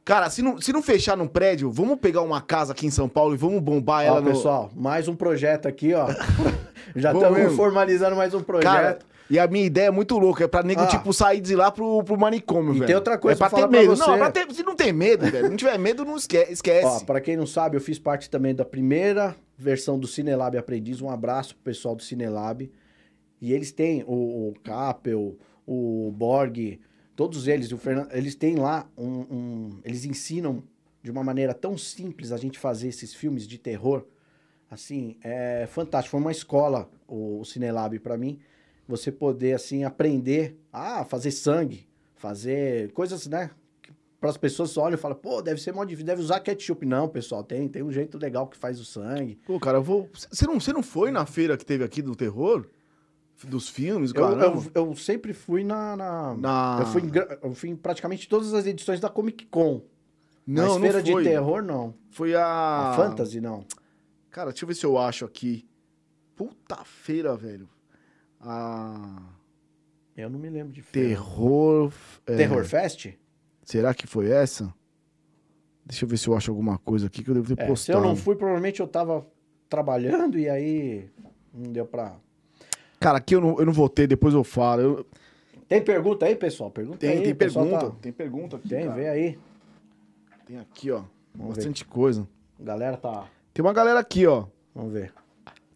Speaker 1: Cara, se não, se não fechar num prédio, vamos pegar uma casa aqui em São Paulo e vamos bombar ela
Speaker 2: Ó,
Speaker 1: no...
Speaker 2: pessoal, mais um projeto aqui, ó. Já estamos formalizando mais um projeto.
Speaker 1: Cara, e a minha ideia é muito louca, é pra nego,
Speaker 2: Ah.
Speaker 1: tipo, sair de lá pro, pro manicômio,
Speaker 2: E
Speaker 1: velho.
Speaker 2: tem outra coisa
Speaker 1: é pra
Speaker 2: pra
Speaker 1: ter
Speaker 2: pra
Speaker 1: medo.
Speaker 2: você.
Speaker 1: Não, é pra ter, se não tem medo, velho, não tiver medo, não esquece. esquece.
Speaker 2: Ó, pra quem não sabe, eu fiz parte também da primeira versão do Cinelab Aprendiz. Um abraço pro pessoal do Cinelab. E eles têm o, o Capel, o Borg, todos eles, Fernando, eles têm lá um, um- Eles ensinam de uma maneira tão simples a gente fazer esses filmes de terror. Assim, é fantástico. Foi uma escola o, o Cinelab pra mim. Você poder, assim, aprender a fazer sangue, fazer coisas, né? Para as pessoas olham e falam, pô, deve ser mó difícil, deve usar ketchup. Não, pessoal, tem, tem um jeito legal que faz o sangue.
Speaker 1: Pô, cara, eu vou... Você não, não foi na feira que teve aqui do terror? Dos filmes,
Speaker 2: Eu, eu, eu sempre fui na. na-
Speaker 1: Na-
Speaker 2: Eu, fui em, eu fui em praticamente todas as edições da Comic Con.
Speaker 1: Não,
Speaker 2: Mas
Speaker 1: não foi.
Speaker 2: de terror, não.
Speaker 1: Foi a...
Speaker 2: A Fantasy, não.
Speaker 1: Cara, deixa eu ver se eu acho aqui. Puta feira, velho. A...
Speaker 2: Eu não me lembro de feira.
Speaker 1: Terror... é,
Speaker 2: Terror Fest?
Speaker 1: Será que foi essa? Deixa eu ver se eu acho alguma coisa aqui que eu devo ter
Speaker 2: É, se
Speaker 1: postado.
Speaker 2: eu não fui, provavelmente eu tava trabalhando e aí não deu pra.
Speaker 1: Cara, aqui eu não, eu não vou ter, depois eu falo. Eu-
Speaker 2: Tem pergunta aí, pessoal? Pergunta
Speaker 1: Tem,
Speaker 2: aí.
Speaker 1: tem
Speaker 2: pessoal
Speaker 1: pergunta.
Speaker 2: tá-
Speaker 1: Tem pergunta aqui,
Speaker 2: Tem,
Speaker 1: cara.
Speaker 2: vê aí.
Speaker 1: Tem aqui, ó.
Speaker 2: Vamos
Speaker 1: bastante coisa.
Speaker 2: A galera tá.
Speaker 1: Tem uma galera aqui, ó.
Speaker 2: Vamos ver.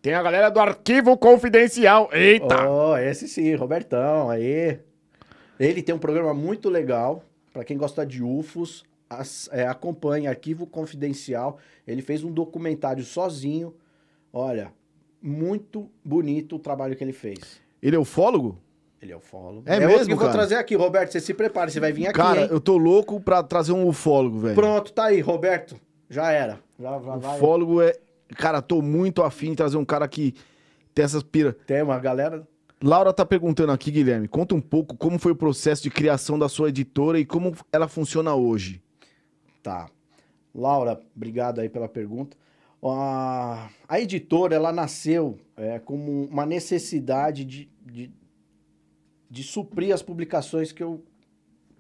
Speaker 1: Tem a galera do Arquivo Confidencial. Eita!
Speaker 2: Oh, esse sim, Robertão, aí. Ele tem um programa muito legal, pra quem gosta de UFOs, as- é, acompanhe Arquivo Confidencial. Ele fez um documentário sozinho. Olha, muito bonito o trabalho que ele fez.
Speaker 1: Ele é ufólogo?
Speaker 2: Ele é ufólogo.
Speaker 1: É
Speaker 2: outro
Speaker 1: mesmo,
Speaker 2: que eu vou trazer aqui, Roberto. Você se prepare, você vai vir aqui.
Speaker 1: Cara,
Speaker 2: hein?
Speaker 1: eu tô louco pra trazer um ufólogo, velho.
Speaker 2: Pronto, tá aí, Roberto. Já era. Já, já vai.
Speaker 1: Ufólogo é. Cara, tô muito afim de trazer um cara que tem essas pira.
Speaker 2: Tem uma galera.
Speaker 1: Laura tá perguntando aqui, Guilherme. Conta um pouco como foi o processo de criação da sua editora e como ela funciona hoje.
Speaker 2: Tá. Laura, obrigado aí pela pergunta. A, a editora, ela nasceu é, como uma necessidade de, de, de suprir as publicações que eu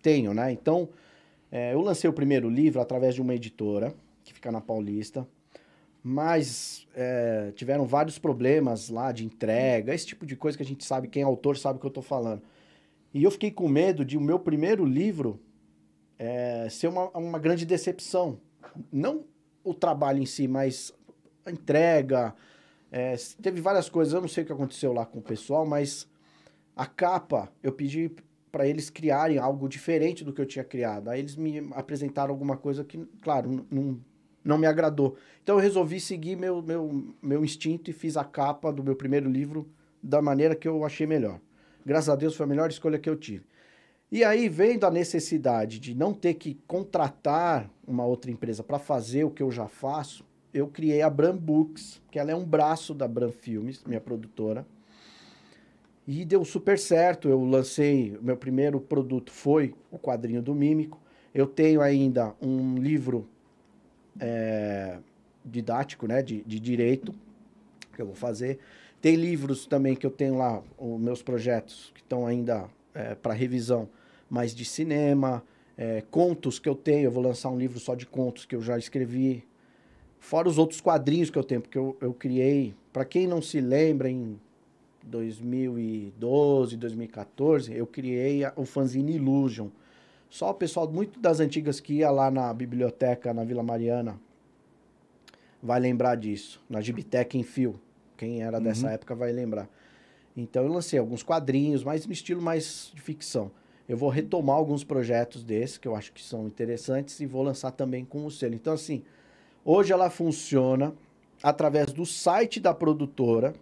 Speaker 2: tenho, né? Então, é, eu lancei o primeiro livro através de uma editora, que fica na Paulista, mas é, tiveram vários problemas lá de entrega, esse tipo de coisa que a gente sabe, quem é autor sabe o que eu tô falando. E eu fiquei com medo de o meu primeiro livro é, ser uma, uma grande decepção. Não o trabalho em si, mas a entrega. é, teve várias coisas, eu não sei o que aconteceu lá com o pessoal, mas a capa, eu pedi para eles criarem algo diferente do que eu tinha criado. Aí eles me apresentaram alguma coisa que, claro, não, não me agradou. Então eu resolvi seguir meu, meu, meu instinto e fiz a capa do meu primeiro livro da maneira que eu achei melhor. Graças a Deus foi a melhor escolha que eu tive. E aí, vendo a necessidade de não ter que contratar uma outra empresa para fazer o que eu já faço, eu criei a Bram Books, que ela é um braço da Bram Filmes, minha produtora. E deu super certo. Eu lancei, meu primeiro produto foi o quadrinho do Mímico. Eu tenho ainda um livro é, didático, né, de, de direito, que eu vou fazer. Tem livros também que eu tenho lá, os meus projetos, que estão ainda para revisão, mas de cinema, É, contos que eu tenho, eu vou lançar um livro só de contos que eu já escrevi. Fora os outros quadrinhos que eu tenho, porque eu, eu criei. Para quem não se lembra, em 2012, 2014, eu criei a- o fanzine Illusion. Só o pessoal muito das antigas que ia lá na biblioteca, na Vila Mariana, vai lembrar disso. Na Gibiteca em Fio. Quem era dessa época vai lembrar. Então eu lancei alguns quadrinhos, mas no estilo mais de ficção. Eu vou retomar alguns projetos desses, que eu acho que são interessantes, e vou lançar também com o selo. Então, assim, hoje ela funciona através do site da produtora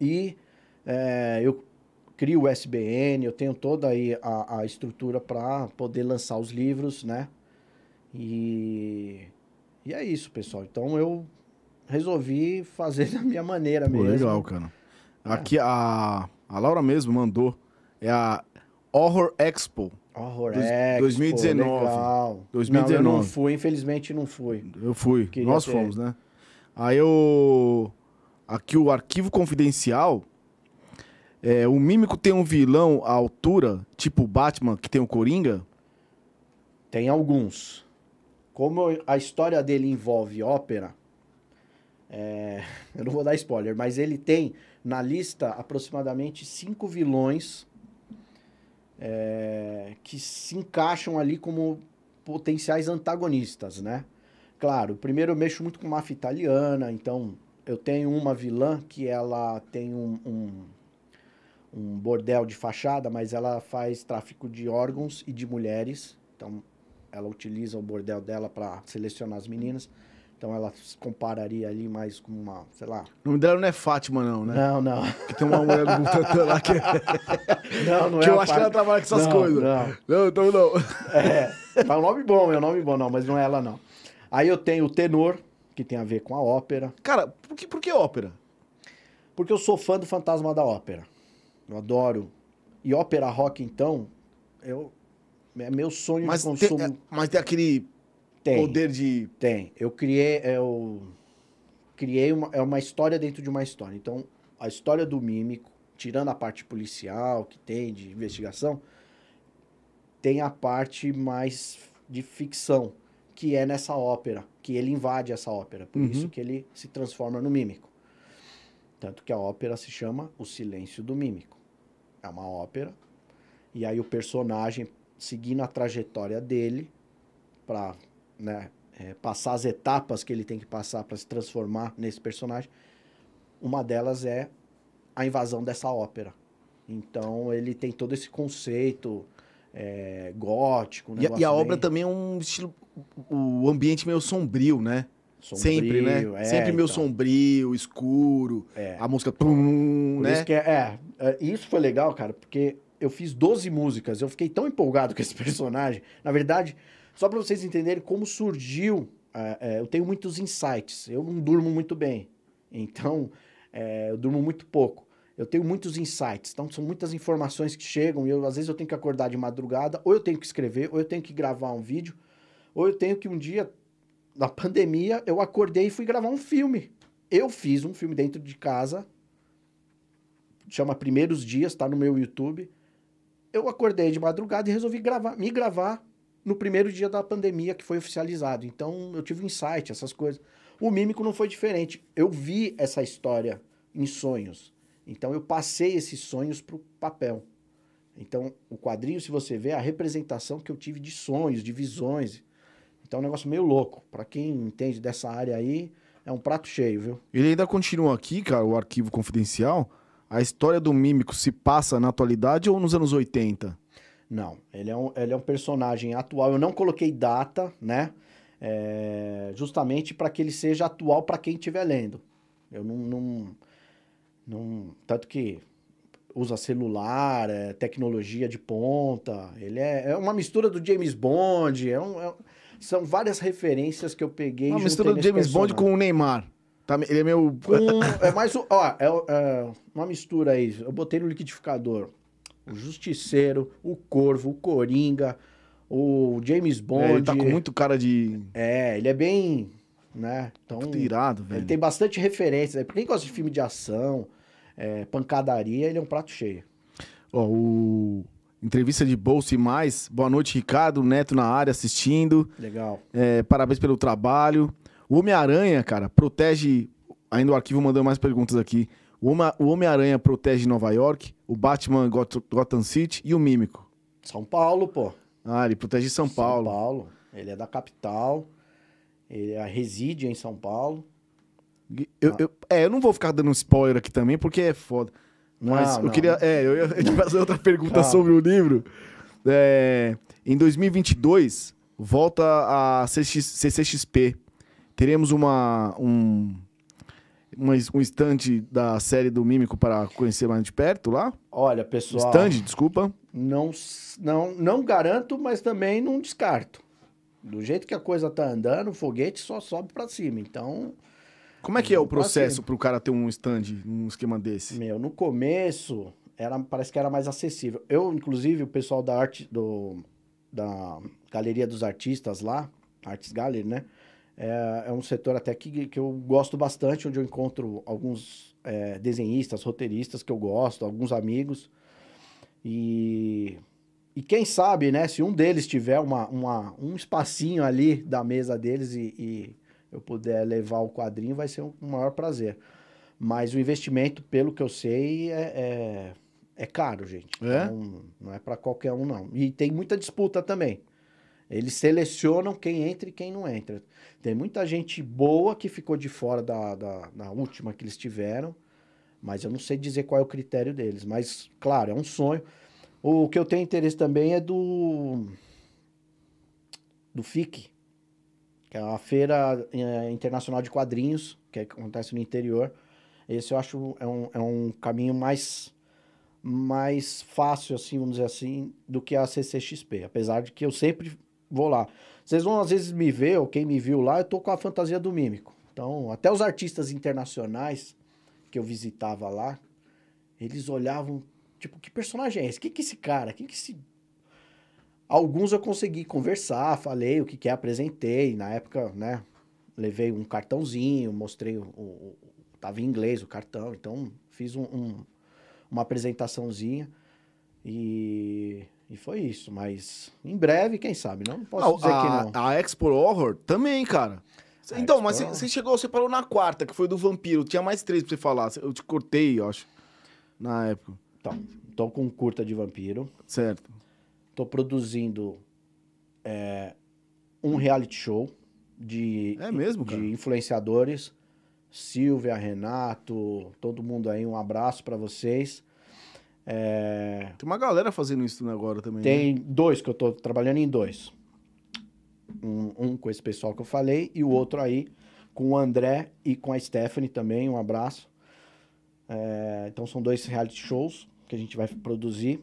Speaker 2: e é, eu crio o SBN, eu tenho toda aí a, a estrutura para poder lançar os livros, né? E, e é isso, pessoal. Então eu resolvi fazer da minha maneira
Speaker 1: Pô,
Speaker 2: mesmo.
Speaker 1: legal, cara. Aqui a, a Laura mesmo mandou. É a Horror Expo.
Speaker 2: Horror
Speaker 1: Dois-
Speaker 2: Expo,
Speaker 1: 2019.
Speaker 2: legal.
Speaker 1: 2019.
Speaker 2: Não, eu não fui, infelizmente não fui.
Speaker 1: Eu fui.
Speaker 2: Queria
Speaker 1: Nós
Speaker 2: ter.
Speaker 1: fomos, né? Aí eu. Aqui o arquivo confidencial. É, o Mímico tem um vilão à altura, tipo o Batman, que tem o Coringa.
Speaker 2: Tem alguns. Como a história dele envolve ópera, é, eu não vou dar spoiler, mas ele tem na lista aproximadamente cinco vilões é, que se encaixam ali como potenciais antagonistas, né? Claro, primeiro eu mexo muito com máfia italiana, então eu tenho uma vilã que ela tem um, um, um bordel de fachada, mas ela faz tráfico de órgãos e de mulheres. Então ela utiliza o bordel dela para selecionar as meninas. Então ela se compararia ali mais com uma, sei lá.
Speaker 1: O nome dela não é Fátima, não, né?
Speaker 2: Não, não.
Speaker 1: Que tem uma mulher do Butantan lá que,
Speaker 2: Não, não
Speaker 1: que
Speaker 2: é
Speaker 1: eu
Speaker 2: a
Speaker 1: acho que ela
Speaker 2: Fátima.
Speaker 1: trabalha com essas
Speaker 2: Não,
Speaker 1: coisas.
Speaker 2: não.
Speaker 1: Não, então não.
Speaker 2: É, é um nome bom, é um nome bom, não, mas não é ela, não. Aí eu tenho o tenor, que tem a ver com a ópera,
Speaker 1: Cara, por que, por que ópera?
Speaker 2: porque eu sou fã do Fantasma da Ópera. Eu adoro. E ópera rock, então, eu, é meu sonho
Speaker 1: Mas
Speaker 2: de
Speaker 1: tem,
Speaker 2: consumo.
Speaker 1: é, mas tem aquele
Speaker 2: tem,
Speaker 1: poder de.
Speaker 2: tem. Eu criei, eu criei uma, é uma história dentro de uma história. Então, a história do mímico, tirando a parte policial que tem de investigação, tem a parte mais de ficção, que é nessa ópera, que ele invade essa ópera. Por
Speaker 1: Uhum.
Speaker 2: isso que ele se transforma no mímico. Tanto que a ópera se chama O Silêncio do Mímico. É uma ópera. E aí o personagem, seguindo a trajetória dele, para né, é, passar as etapas que ele tem que passar para se transformar nesse personagem, uma delas é a invasão dessa ópera. Então ele tem todo esse conceito é, gótico. um
Speaker 1: E, e a obra
Speaker 2: bem
Speaker 1: também é um estilo. O ambiente meio sombrio, né? Sempre, né?
Speaker 2: sombrio, é,
Speaker 1: Sempre meio
Speaker 2: então.
Speaker 1: sombrio, escuro.
Speaker 2: É.
Speaker 1: A música.
Speaker 2: Por
Speaker 1: né?
Speaker 2: isso é, é, é, isso foi legal, cara, porque eu fiz 12 músicas, eu fiquei tão empolgado com esse personagem. Na verdade, só pra vocês entenderem como surgiu, é, é, eu tenho muitos insights. Eu não durmo muito bem, então é, eu durmo muito pouco. Eu tenho muitos insights, então são muitas informações que chegam e eu, às vezes eu tenho que acordar de madrugada, ou eu tenho que escrever, ou eu tenho que gravar um vídeo, ou eu tenho que um dia, na pandemia, eu acordei e fui gravar um filme. Eu fiz um filme dentro de casa, chama Primeiros Dias, tá no meu YouTube. Eu acordei de madrugada e resolvi gravar, me gravar no primeiro dia da pandemia que foi oficializado. Então eu tive um insight, essas coisas. O Mímico não foi diferente. Eu vi essa história em sonhos. Então eu passei esses sonhos pro papel. Então o quadrinho, se você vê, é a representação que eu tive de sonhos, de visões. Então é um negócio meio louco. Pra quem entende dessa área aí, é um prato cheio, viu?
Speaker 1: Ele ainda continua aqui, cara, o arquivo confidencial. A história do mímico se passa na atualidade ou nos anos 80?
Speaker 2: Não, ele é um, ele é um personagem atual. Eu não coloquei data, né? É, justamente para que ele seja atual para quem estiver lendo. Eu não, não, não- Tanto que usa celular, é, tecnologia de ponta. Ele é, é uma mistura do James Bond. É um- é- são várias referências que eu peguei.
Speaker 1: Uma mistura do James Bond
Speaker 2: personagem.
Speaker 1: com o Neymar. Tá, ele é meio.
Speaker 2: Com, é mais ó, é, é uma mistura aí. Eu botei no liquidificador o Justiceiro, o Corvo, o Coringa, o James Bond.
Speaker 1: É, ele tá com muito cara de.
Speaker 2: É, ele é bem, né? Então,
Speaker 1: Puta irado, velho.
Speaker 2: ele tem bastante referências. aí. Pra quem gosta de filme de ação, é, pancadaria, ele é um prato cheio.
Speaker 1: Ó, o Entrevista de bolsa e mais. Boa noite, Ricardo. Neto na área assistindo.
Speaker 2: Legal.
Speaker 1: É, parabéns pelo trabalho. O Homem-Aranha, cara, protege. Ainda o arquivo mandando mais perguntas aqui. O Homem-Aranha protege Nova York, o Batman Got- Gotham City e o Mímico.
Speaker 2: São Paulo, pô.
Speaker 1: Ah, ele protege São Paulo.
Speaker 2: São Paulo. Ele é da capital. Ele é- reside em São Paulo.
Speaker 1: Eu, eu- é, eu não vou ficar dando spoiler aqui também, porque é foda. Mas
Speaker 2: Não,
Speaker 1: eu
Speaker 2: não.
Speaker 1: queria. É, eu ia te fazer outra pergunta
Speaker 2: Calma.
Speaker 1: sobre o livro. É, em 2022, volta a CX CCXP. Teremos uma, um, uma, um stand da série do Mímico para conhecer mais de perto lá?
Speaker 2: Olha, pessoal.
Speaker 1: Stand, desculpa.
Speaker 2: Não, não, não garanto, mas também não descarto. Do jeito que a coisa tá andando, o foguete só sobe pra cima. Então,
Speaker 1: Como é que é o processo para o cara ter um stand, um esquema desse?
Speaker 2: meu, no começo era, parece que era mais acessível. Eu, inclusive, o pessoal da arte do da Galeria dos Artistas lá, Arts Gallery, né? É, é um setor até que, que eu gosto bastante, onde eu encontro alguns é, desenhistas, roteiristas que eu gosto, alguns amigos. E, e quem sabe, né? Se um deles tiver uma, uma, um espacinho ali da mesa deles e, e eu puder levar o quadrinho, vai ser um, um maior prazer. Mas o investimento, pelo que eu sei, é, é, é caro, gente.
Speaker 1: É?
Speaker 2: Então, não é para qualquer um, não. E tem muita disputa também. Eles selecionam quem entra e quem não entra. Tem muita gente boa que ficou de fora da, da, da última que eles tiveram, mas eu não sei dizer qual é o critério deles. Mas, claro, é um sonho. O que eu tenho interesse também é do. do FIC, que é a Feira eh, Internacional de Quadrinhos, que acontece no interior. Esse eu acho é um, é um caminho mais mais fácil, assim, vamos dizer assim, do que a CCXP. Apesar de que eu sempre vou lá. Vocês vão às vezes me ver, ou quem me viu lá, eu tô com a fantasia do mímico. Então, até os artistas internacionais que eu visitava lá, eles olhavam, tipo, que personagem é esse? Quem que é esse cara? Quem que é esse... Alguns eu consegui conversar, falei o que que é, apresentei. Na época, né, levei um cartãozinho, mostrei, o, o- tava em inglês o cartão, então fiz um- um, uma apresentaçãozinha e, e foi isso. Mas em breve, quem sabe, não, não posso
Speaker 1: Ah,
Speaker 2: dizer
Speaker 1: a,
Speaker 2: que não.
Speaker 1: a Expo Horror também, cara.
Speaker 2: A
Speaker 1: então,
Speaker 2: Expo
Speaker 1: mas você-
Speaker 2: Horror.
Speaker 1: você chegou, você parou na quarta, que foi do Vampiro. Tinha mais três pra você falar. Eu te cortei, eu acho. Na época.
Speaker 2: Então, tô com um curta de vampiro,
Speaker 1: Certo.
Speaker 2: tô produzindo é, um reality show de,
Speaker 1: É mesmo,
Speaker 2: de influenciadores. Silvia, Renato, todo mundo aí, um abraço pra vocês. É,
Speaker 1: Tem uma galera fazendo isso agora também. né?
Speaker 2: Tem dois que eu tô trabalhando em dois. Um, um com esse pessoal que eu falei e o outro aí com o André e com a Stephanie também. Um abraço. É, então são dois reality shows que a gente vai produzir.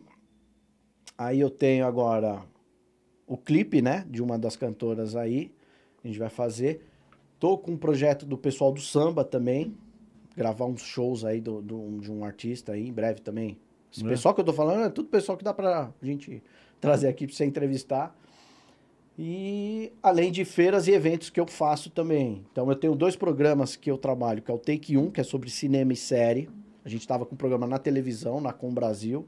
Speaker 2: Aí eu tenho agora o clipe, né, de uma das cantoras aí. A gente vai fazer. Tô com um projeto do pessoal do samba também. Gravar uns shows aí do, do- de um artista aí, em breve também. Esse
Speaker 1: É.
Speaker 2: pessoal que eu tô falando é tudo pessoal que dá pra gente trazer aqui pra você entrevistar. E além de feiras e eventos que eu faço também. Então eu tenho dois programas que eu trabalho, que é o Take 1, que é sobre cinema e série. A gente estava com um programa na televisão, na Com Brasil.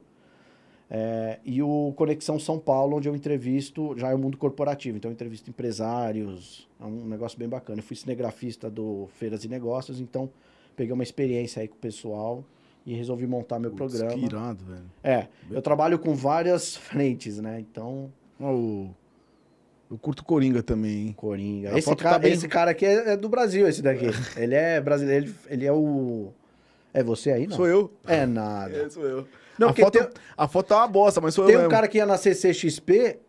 Speaker 2: É, e o Conexão São Paulo, onde eu entrevisto, já é o mundo corporativo. Então eu entrevisto empresários, é um negócio bem bacana. Eu fui cinegrafista do Feiras e Negócios, então peguei uma experiência aí com o pessoal e resolvi montar meu
Speaker 1: Putz,
Speaker 2: programa.
Speaker 1: Que irado, velho.
Speaker 2: É, eu trabalho com várias frentes, né? Então,
Speaker 1: Ó, o... Eu curto Coringa também, hein?
Speaker 2: Coringa. Esse, cara,
Speaker 1: tá bem-
Speaker 2: esse cara aqui é, é do Brasil, esse daqui. ele é brasileiro, ele, ele é o. É você aí, não?
Speaker 1: Sou eu.
Speaker 2: É nada.
Speaker 1: É, sou eu.
Speaker 2: Não,
Speaker 1: a, foto,
Speaker 2: tem-
Speaker 1: a foto tá uma bosta, mas sou
Speaker 2: Tem
Speaker 1: eu
Speaker 2: um
Speaker 1: mesmo.
Speaker 2: cara que ia na CCXP.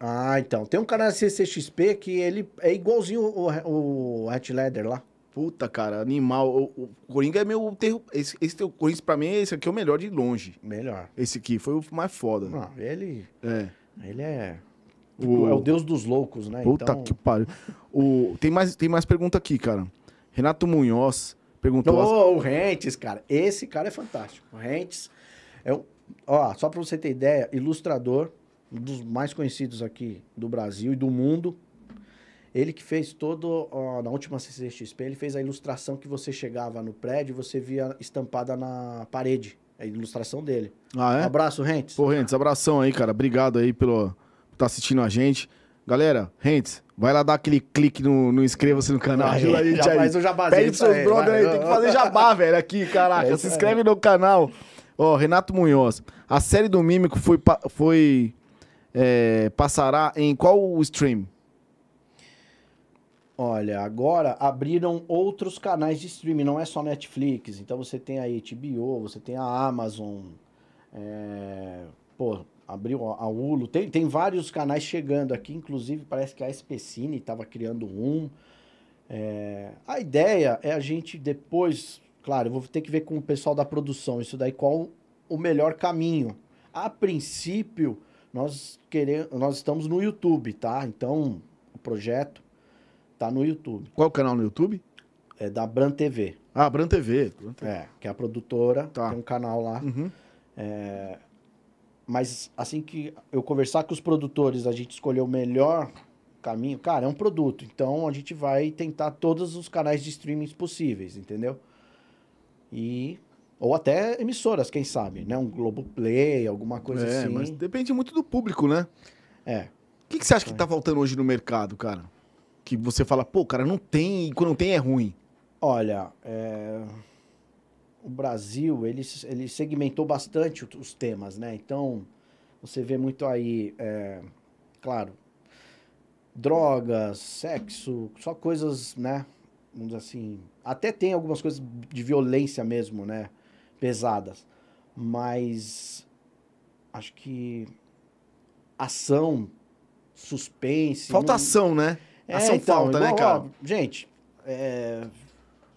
Speaker 2: Ah, então. Tem um cara na CCXP que ele é igualzinho o, o Hat Leather lá.
Speaker 1: Puta, cara, animal. O, o Coringa é meu... Terro... Esse, esse teu Coringa, pra mim, esse aqui é o melhor de longe.
Speaker 2: Melhor.
Speaker 1: Esse aqui foi o mais foda.
Speaker 2: Não, ele.
Speaker 1: É.
Speaker 2: Ele é.
Speaker 1: O-
Speaker 2: É o deus dos loucos, né?
Speaker 1: Puta
Speaker 2: então...
Speaker 1: que pariu. O... Tem, mais, tem mais pergunta aqui, cara. Renato Munhoz perguntou...
Speaker 2: Ô, o Rentes, cara. Esse cara é fantástico. O Rentes é um. Ó, só pra você ter ideia, ilustrador, um dos mais conhecidos aqui do Brasil e do mundo. Ele que fez todo. ó, na última CCXP, ele fez a ilustração que você chegava no prédio e você via estampada na parede. É a ilustração dele.
Speaker 1: Ah,
Speaker 2: Um
Speaker 1: é?
Speaker 2: abraço, Rentes.
Speaker 1: Pô, Rentes, abração aí, cara. Obrigado aí pelo por estar assistindo a gente. Galera, Rentes, vai lá dar aquele clique no, no inscreva-se no canal. Ajuda a gente
Speaker 2: já
Speaker 1: aí.
Speaker 2: faz o jabazinho
Speaker 1: Pede seus brothers aí, tem que fazer jabá, velho, aqui, caraca.
Speaker 2: É
Speaker 1: Se inscreve no canal. Ó, Renato Munhoz. A série do Mímico foi, foi é, passará em qual stream?
Speaker 2: Olha, agora abriram outros canais de streaming, não é só Netflix. Então você tem a HBO, você tem a Amazon, é, pô, abriu a Hulu. Tem, tem vários canais chegando aqui, inclusive parece que a SPCine estava criando um. É, a ideia é a gente depois, claro, eu vou ter que ver com o pessoal da produção isso daí, qual o melhor caminho. A princípio, nós queremos, nós estamos no YouTube, tá? Então, o projeto tá no YouTube.
Speaker 1: Qual é o canal no YouTube?
Speaker 2: É da Bran TV.
Speaker 1: Ah, Bran TV. Bran TV.
Speaker 2: É, que é a produtora,
Speaker 1: Tá.
Speaker 2: tem um canal lá.
Speaker 1: Uhum.
Speaker 2: Mas assim que eu conversar com os produtores, a gente escolher o melhor caminho, cara, é um produto. Então a gente vai tentar todos os canais de streaming possíveis, entendeu? E. Ou até emissoras, quem sabe, né? Um Globoplay, alguma coisa
Speaker 1: é,
Speaker 2: assim.
Speaker 1: mas depende muito do público, né?
Speaker 2: É.
Speaker 1: O que, que você acha que tá faltando hoje no mercado, cara? Que você fala, pô, cara, não tem, e quando não tem é ruim.
Speaker 2: Olha, é, o Brasil, ele, ele segmentou bastante os temas, né? Então, você vê muito aí, é, claro, drogas, sexo, só coisas, né? Vamos dizer assim, até tem algumas coisas de violência mesmo, né? Pesadas. Mas acho que ação, suspense...
Speaker 1: Falta
Speaker 2: não-
Speaker 1: ação, né?
Speaker 2: É,
Speaker 1: ação
Speaker 2: então,
Speaker 1: falta, né,
Speaker 2: igual,
Speaker 1: cara?
Speaker 2: ó, gente, é,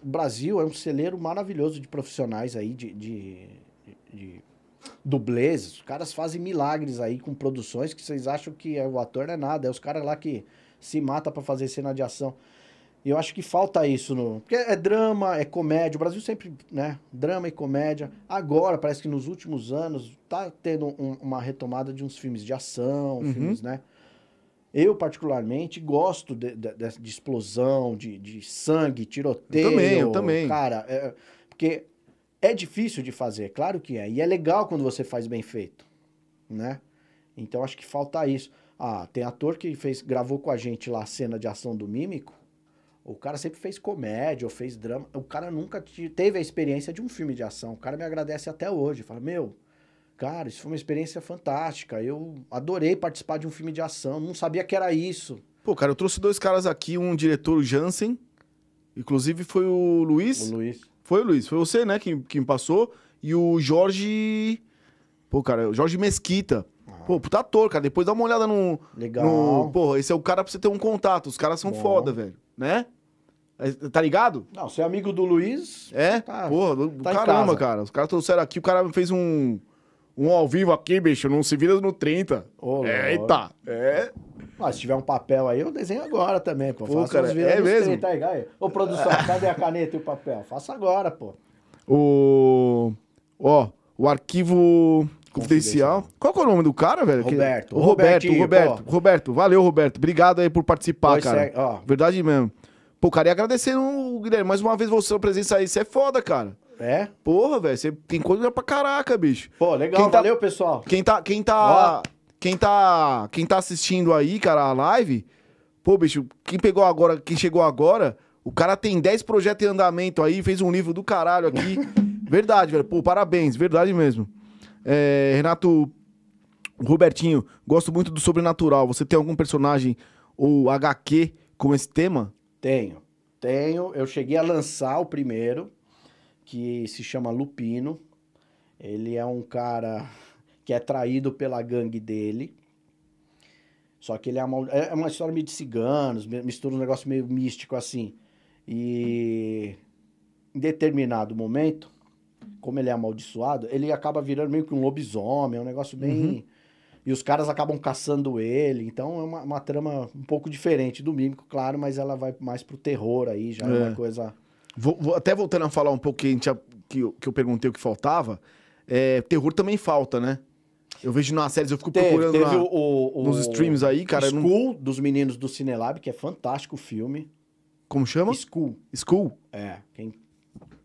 Speaker 2: o Brasil é um celeiro maravilhoso de profissionais aí, de, de, de, dublês. Os caras fazem milagres aí com produções que vocês acham que é, o ator não é nada. É os caras lá que se mata pra fazer cena de ação. E eu acho que falta isso no. Porque é drama, é comédia. O Brasil sempre, né? Drama e comédia. Agora, parece que nos últimos anos tá tendo um- uma retomada de uns filmes de ação,
Speaker 1: Uhum.
Speaker 2: filmes, né? Eu, particularmente, gosto de, de- de- explosão, de, de sangue, tiroteio.
Speaker 1: Eu também, eu também.
Speaker 2: Cara, é- porque é difícil de fazer, claro que é. E é legal quando você faz bem feito, né? Então, acho que falta isso. Ah, tem ator que fez, gravou com a gente lá a cena de ação do Mímico. O cara sempre fez comédia ou fez drama. O cara nunca te- teve a experiência de um filme de ação. O cara me agradece até hoje. Fala, meu, cara, isso foi uma experiência fantástica. Eu adorei participar de um filme de ação. Não sabia que era isso.
Speaker 1: Pô, cara, eu trouxe dois caras aqui, um diretor, o Jansen. Inclusive foi o Luiz.
Speaker 2: O Luiz.
Speaker 1: Foi o Luiz, foi você, né, que, que me passou. E o Jorge. Pô, cara, o Jorge Mesquita. Pô, puta ator, cara. Depois dá uma olhada no.
Speaker 2: Legal.
Speaker 1: no porra, esse é o cara pra você ter um contato. Os caras são
Speaker 2: Bom.
Speaker 1: foda, velho. Né? É, Tá ligado?
Speaker 2: Não, ser amigo do Luiz.
Speaker 1: É?
Speaker 2: Tá-
Speaker 1: Porra,
Speaker 2: tá
Speaker 1: caramba, cara. Os caras trouxeram aqui, o cara fez um. Um ao vivo aqui, bicho, não se vira no 30.
Speaker 2: Ô,
Speaker 1: É,
Speaker 2: louco.
Speaker 1: Eita! É.
Speaker 2: Ah, se tiver um papel aí, eu desenho agora também, pô.
Speaker 1: Pô,
Speaker 2: Faça
Speaker 1: cara, é mesmo?
Speaker 2: 30 aí, aí. Ô, produção, cadê a caneta e o papel? Faça agora, pô.
Speaker 1: O. Ó, o arquivo confidencial. Qual que é o nome do cara, velho?
Speaker 2: Roberto.
Speaker 1: O Roberto, o Roberto.
Speaker 2: pô.
Speaker 1: Roberto, valeu, Roberto. Obrigado aí por participar,
Speaker 2: Pois
Speaker 1: cara.
Speaker 2: é, ó.
Speaker 1: Verdade mesmo. Pô, cara, e agradecendo o Guilherme mais uma vez você, sua presença aí. Você é foda, cara.
Speaker 2: É?
Speaker 1: Porra, velho, você tem coisa pra caraca, bicho.
Speaker 2: Pô, legal,
Speaker 1: Quem tá-
Speaker 2: valeu, pessoal.
Speaker 1: Quem tá, quem tá, quem tá, quem tá assistindo aí, cara, a live, pô, bicho, quem pegou agora, quem chegou agora, o cara tem 10 projetos em andamento aí, fez um livro do caralho aqui. verdade, velho. Pô, parabéns, verdade mesmo. É, Renato Robertinho, gosto muito do sobrenatural. Você tem algum personagem ou HQ com esse tema?
Speaker 2: Tenho. Tenho. Eu cheguei a lançar o primeiro, que se chama Lupino. Ele é um cara que é traído pela gangue dele. Só que ele é uma, é uma história meio de ciganos, mi- mistura um negócio meio místico assim. E em determinado momento, como ele é amaldiçoado, ele acaba virando meio que um lobisomem, é um negócio bem. E os caras acabam caçando ele. Então é uma, uma trama um pouco diferente do Mímico, claro, mas ela vai mais pro terror aí, já é,
Speaker 1: É.
Speaker 2: uma coisa.
Speaker 1: Vou- vou- até voltando a falar um pouco que, a gente que, eu, que eu perguntei o que faltava, é, terror também falta, né? Eu vejo nas séries, eu fico
Speaker 2: Teve,
Speaker 1: procurando
Speaker 2: teve
Speaker 1: na-
Speaker 2: o, o- o-
Speaker 1: nos streams aí, cara. não-
Speaker 2: School dos meninos do Cinelab, que é fantástico o filme.
Speaker 1: Como chama?
Speaker 2: School.
Speaker 1: School?
Speaker 2: É, quem...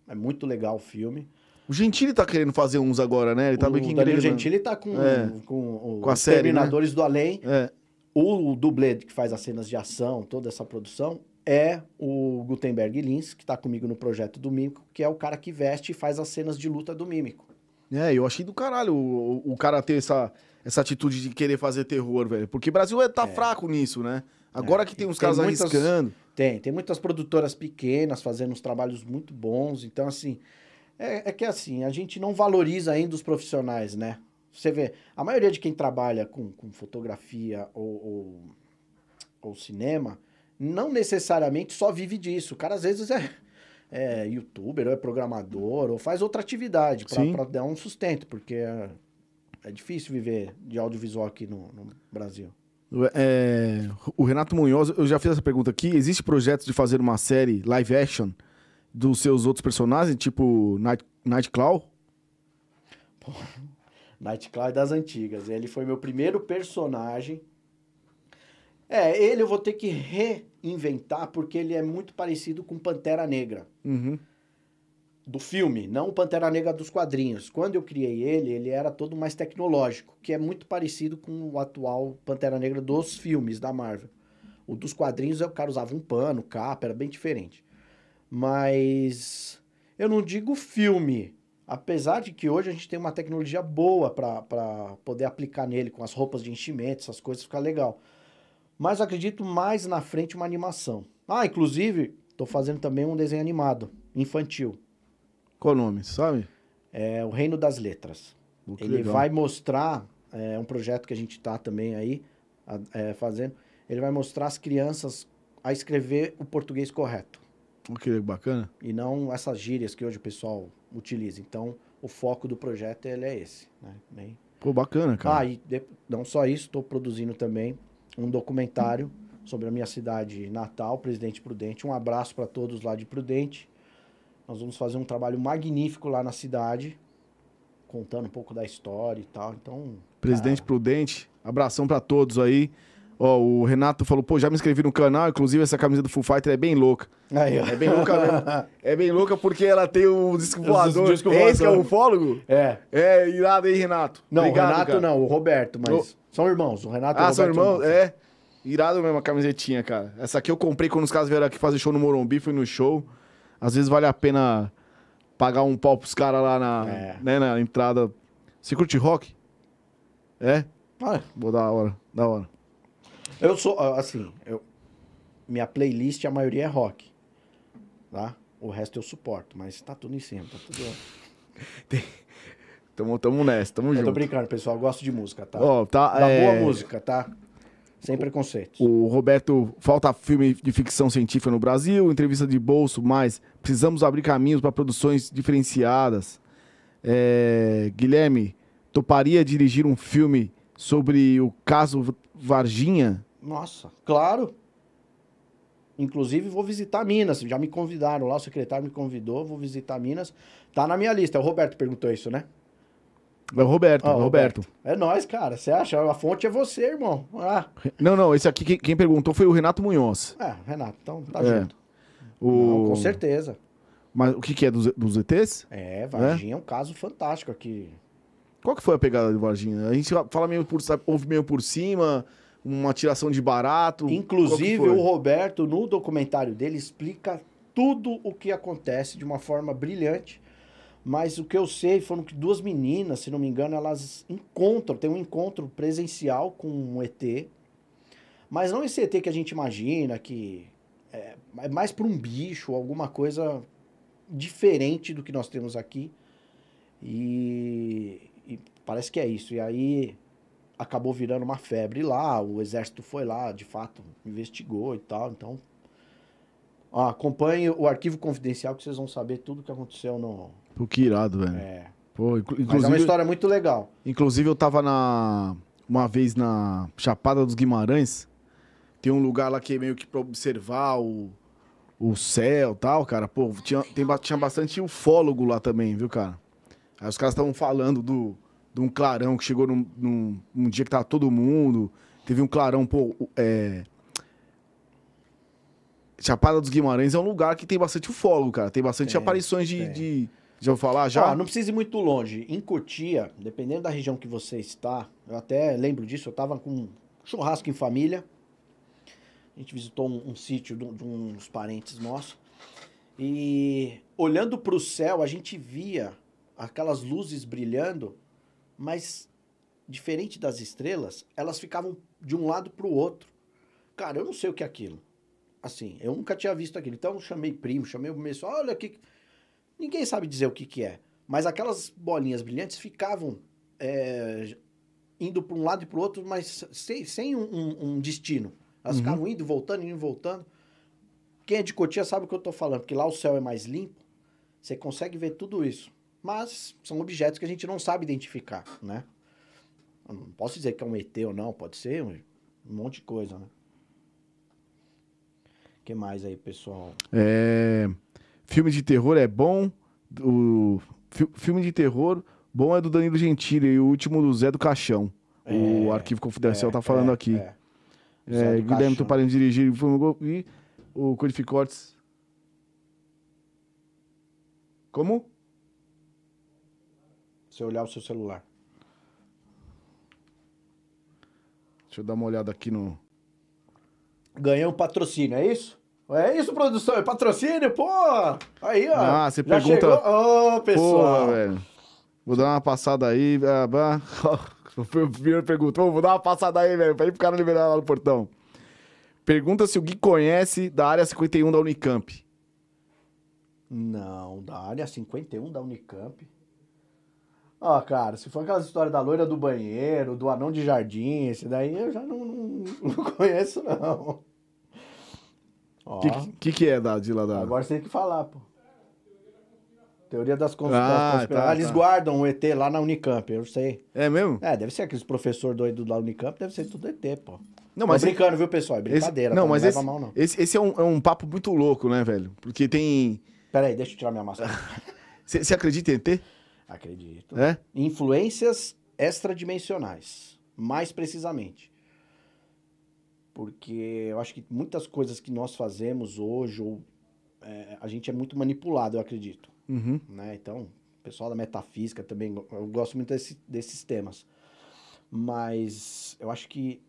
Speaker 2: é muito legal o filme.
Speaker 1: O Gentili tá querendo fazer uns agora, né? Ele tá
Speaker 2: o
Speaker 1: meio que
Speaker 2: Danilo. Gentili tá com,
Speaker 1: É.
Speaker 2: com, o-
Speaker 1: Com a
Speaker 2: os
Speaker 1: série, né?
Speaker 2: Terminadores do Além.
Speaker 1: É.
Speaker 2: O, dublê que faz as cenas de ação, toda essa produção, é o Gutenberg Lins, que tá comigo no projeto do Mímico, que é o cara que veste e faz as cenas de luta do Mímico.
Speaker 1: É, eu achei do caralho o, o- o cara ter essa, essa atitude de querer fazer terror, velho. Porque o Brasil é, tá fraco nisso, né? Agora que tem uns caras
Speaker 2: muitas-
Speaker 1: arriscando.
Speaker 2: Tem, tem muitas produtoras pequenas fazendo uns trabalhos muito bons. Então, assim, é, é que assim, a gente não valoriza ainda os profissionais, né? Você vê, a maioria de quem trabalha com, com fotografia ou, ou, ou cinema, não necessariamente só vive disso. O cara, às vezes, é, é youtuber, ou é programador, ou faz outra atividade para dar um sustento, porque é, é difícil viver de audiovisual aqui no, no Brasil.
Speaker 1: É, o Renato Munhoz, eu já fiz essa pergunta aqui. Existe projeto de fazer uma série live action dos seus outros personagens, tipo Night, Nightclaw?
Speaker 2: Nightclaw é das antigas. Ele foi meu primeiro personagem. É, ele eu vou ter que reinventar porque ele é muito parecido com Pantera Negra.
Speaker 1: Uhum.
Speaker 2: Do filme, não o Pantera Negra dos quadrinhos. Quando eu criei ele, ele era todo mais tecnológico, que é muito parecido com o atual Pantera Negra dos filmes da Marvel. O dos quadrinhos, o cara usava um pano, capa, era bem diferente. Mas eu não digo filme, apesar de que hoje a gente tem uma tecnologia boa para poder aplicar nele, com as roupas de enchimento, essas coisas, fica legal. Mas acredito mais na frente uma animação. Ah, inclusive, estou fazendo também um desenho animado, infantil.
Speaker 1: Qual o nome, sabe?
Speaker 2: É o Reino das Letras.
Speaker 1: Que
Speaker 2: Ele
Speaker 1: legal.
Speaker 2: vai mostrar, é um projeto que a gente está também aí é, fazendo, ele vai mostrar as crianças a escrever o português correto.
Speaker 1: Pô, Que bacana.
Speaker 2: E não essas gírias que hoje o pessoal utiliza. Então, o foco do projeto ele é esse. Né? Bem...
Speaker 1: Pô, bacana, cara.
Speaker 2: Ah, e de- não só isso, estou produzindo também um documentário sobre a minha cidade natal, Presidente Prudente. Um abraço para todos lá de Prudente. Nós vamos fazer um trabalho magnífico lá na cidade, contando um pouco da história e tal. Então,
Speaker 1: Presidente Prudente, abração pra todos aí. Ó, o Renato falou, pô, já me inscrevi no canal, inclusive essa camisa do Full Fighter é bem louca.
Speaker 2: Aí, ó.
Speaker 1: É bem louca mesmo. É bem louca porque ela tem o disco voador.
Speaker 2: disco
Speaker 1: Esse que é
Speaker 2: voador.
Speaker 1: o ufólogo?
Speaker 2: É.
Speaker 1: É, irado aí, Renato.
Speaker 2: Não,
Speaker 1: Obrigado,
Speaker 2: o Renato
Speaker 1: cara.
Speaker 2: não, o Roberto, mas são irmãos. O Renato e o
Speaker 1: Ah, são
Speaker 2: Roberto
Speaker 1: irmãos? É. Irado mesmo a camisetinha, cara. Essa aqui eu comprei quando os caras vieram aqui fazer show no Morumbi, fui no show. Às vezes vale a pena pagar um pau pros caras lá na,
Speaker 2: É.
Speaker 1: né, na entrada. Você curte rock? É?
Speaker 2: Ah,
Speaker 1: Vou da hora, da hora.
Speaker 2: Eu sou, assim, eu, minha playlist, a maioria é rock, tá? O resto eu suporto, mas tá tudo em cima, tá tudo...
Speaker 1: Tamo, tamo nessa, tamo
Speaker 2: Eu tô
Speaker 1: junto.
Speaker 2: brincando, pessoal, eu gosto de música, tá?
Speaker 1: Ó, tá,
Speaker 2: da
Speaker 1: é,
Speaker 2: boa música, tá? Sem preconceitos.
Speaker 1: O Roberto, falta filme de ficção científica no Brasil, entrevista de bolso, mas precisamos abrir caminhos para produções diferenciadas. É, Guilherme, toparia dirigir um filme sobre o caso Varginha?
Speaker 2: Nossa, claro. Inclusive, vou visitar Minas. Já me convidaram lá, o secretário me convidou, vou visitar Minas. Tá na minha lista. O Roberto perguntou isso, né?
Speaker 1: É o Roberto,
Speaker 2: Ó,
Speaker 1: é o Roberto.
Speaker 2: É nós, cara. Você acha? A fonte é você, irmão. Ah,
Speaker 1: Não, não, esse aqui quem, perguntou foi o Renato Munhoz.
Speaker 2: é, Renato, então tá
Speaker 1: É.
Speaker 2: junto.
Speaker 1: O...
Speaker 2: Não, com certeza.
Speaker 1: Mas o que, que é dos, dos ETs?
Speaker 2: É, Varginha é um caso fantástico aqui.
Speaker 1: Qual que foi a pegada de Varginha? A gente fala meio por, ouve meio por cima, uma tiração de barato.
Speaker 2: Inclusive, o Roberto, no documentário dele, explica tudo o que acontece de uma forma brilhante. Mas o que eu sei foram que duas meninas, se não me engano, elas encontram, tem um encontro presencial com um ET. Mas não esse ET que a gente imagina, que é é mais para um bicho, alguma coisa diferente do que nós temos aqui. E, e parece que é isso. E aí acabou virando uma febre lá, o exército foi lá, de fato, investigou e tal. Então, ó, acompanhe o arquivo confidencial que vocês vão saber tudo que aconteceu no.
Speaker 1: Pô, que irado, velho.
Speaker 2: É.
Speaker 1: Pô, inclu-
Speaker 2: Mas é uma
Speaker 1: inclusive,
Speaker 2: história muito legal.
Speaker 1: inclusive, eu tava na. Uma vez na Chapada dos Guimarães. Tem um lugar lá que é meio que pra observar o, o céu e tal, cara. Pô, tinha, tem, tinha bastante ufólogo lá também, viu, cara? Aí os caras estavam falando do, de um clarão que chegou num, num, num dia que tava todo mundo. Teve um clarão, pô, é. Chapada dos Guimarães é um lugar que tem bastante ufólogo, cara. Tem bastante
Speaker 2: Tem,
Speaker 1: aparições de,
Speaker 2: tem.
Speaker 1: de, Já vou falar já?
Speaker 2: Ó, não precisa ir muito longe. Em Cotia, dependendo da região que você está, eu até lembro disso, eu tava com um churrasco em família. A gente visitou um, um sítio de, um- de uns parentes nossos. E olhando para o céu, a gente via aquelas luzes brilhando, mas diferente das estrelas, elas ficavam de um lado para o outro. Cara, eu não sei o que é aquilo. Assim, eu nunca tinha visto aquilo. Então eu chamei primo, chamei o pessoal, olha aqui. Ninguém sabe dizer o que, que é. Mas aquelas bolinhas brilhantes ficavam é, indo para um lado e para o outro, mas sem, sem um, um- um destino. Elas
Speaker 1: Uhum.
Speaker 2: ficavam indo, voltando, indo, voltando. Quem é de Cotia sabe o que eu tô falando, porque lá o céu é mais limpo, você consegue ver tudo isso. Mas são objetos que a gente não sabe identificar, né? Eu não posso dizer que é um ET ou não, pode ser um, um monte de coisa, né? O que mais aí, pessoal?
Speaker 1: É, filme de terror é bom. O fi- filme de terror bom é do Danilo Gentili e o último do Zé do Caixão. o
Speaker 2: É,
Speaker 1: Arquivo Confidencial
Speaker 2: É,
Speaker 1: tá falando
Speaker 2: é,
Speaker 1: aqui.
Speaker 2: é.
Speaker 1: É, Guilherme. Tuparini dirigir o e o Codificortes. Como?
Speaker 2: Se olhar o seu celular.
Speaker 1: Deixa eu dar uma olhada aqui no.
Speaker 2: Ganhou um patrocínio, é isso? É isso, produção? É patrocínio? Pô! Aí, ó.
Speaker 1: Ah, você
Speaker 2: Já
Speaker 1: pergunta-?
Speaker 2: Ô, pessoal.
Speaker 1: Porra, velho. Vou dar uma passada aí. ah, bah. Foi a primeira pergunta. Vou dar uma passada aí, velho, pra ir pro cara liberar lá no portão. Pergunta se o Gui conhece da área 51 da Unicamp.
Speaker 2: Não, da área 51 da Unicamp. Ó, cara, se for aquela história da loira do banheiro, do anão de jardim, esse daí eu já não, não, não conheço, não.
Speaker 1: O que, que, que é da, de lá da.
Speaker 2: agora você tem que falar, pô. Teoria das cons-
Speaker 1: Ah,
Speaker 2: conspirações.
Speaker 1: tá,
Speaker 2: Eles
Speaker 1: tá.
Speaker 2: guardam o ET lá na Unicamp, eu sei.
Speaker 1: É mesmo?
Speaker 2: É, deve ser aqueles professor doido da Unicamp, deve ser tudo ET, pô.
Speaker 1: Não,
Speaker 2: Tô
Speaker 1: mas.
Speaker 2: brincando, viu, pessoal? É
Speaker 1: esse-
Speaker 2: brincadeira,
Speaker 1: não,
Speaker 2: tá?
Speaker 1: mas
Speaker 2: não
Speaker 1: esse,
Speaker 2: mal, não.
Speaker 1: esse, esse é, um, é um papo muito louco, né, velho? Porque tem.
Speaker 2: Pera aí, deixa eu tirar minha máscara.
Speaker 1: Você acredita em ET?
Speaker 2: Acredito.
Speaker 1: É?
Speaker 2: Influências extradimensionais, mais precisamente. Porque eu acho que muitas coisas que nós fazemos hoje, ou, é, a gente é muito manipulado, eu acredito.
Speaker 1: Uhum.
Speaker 2: Né? Então, o pessoal da metafísica também, eu gosto muito desse- desses temas. Mas eu acho que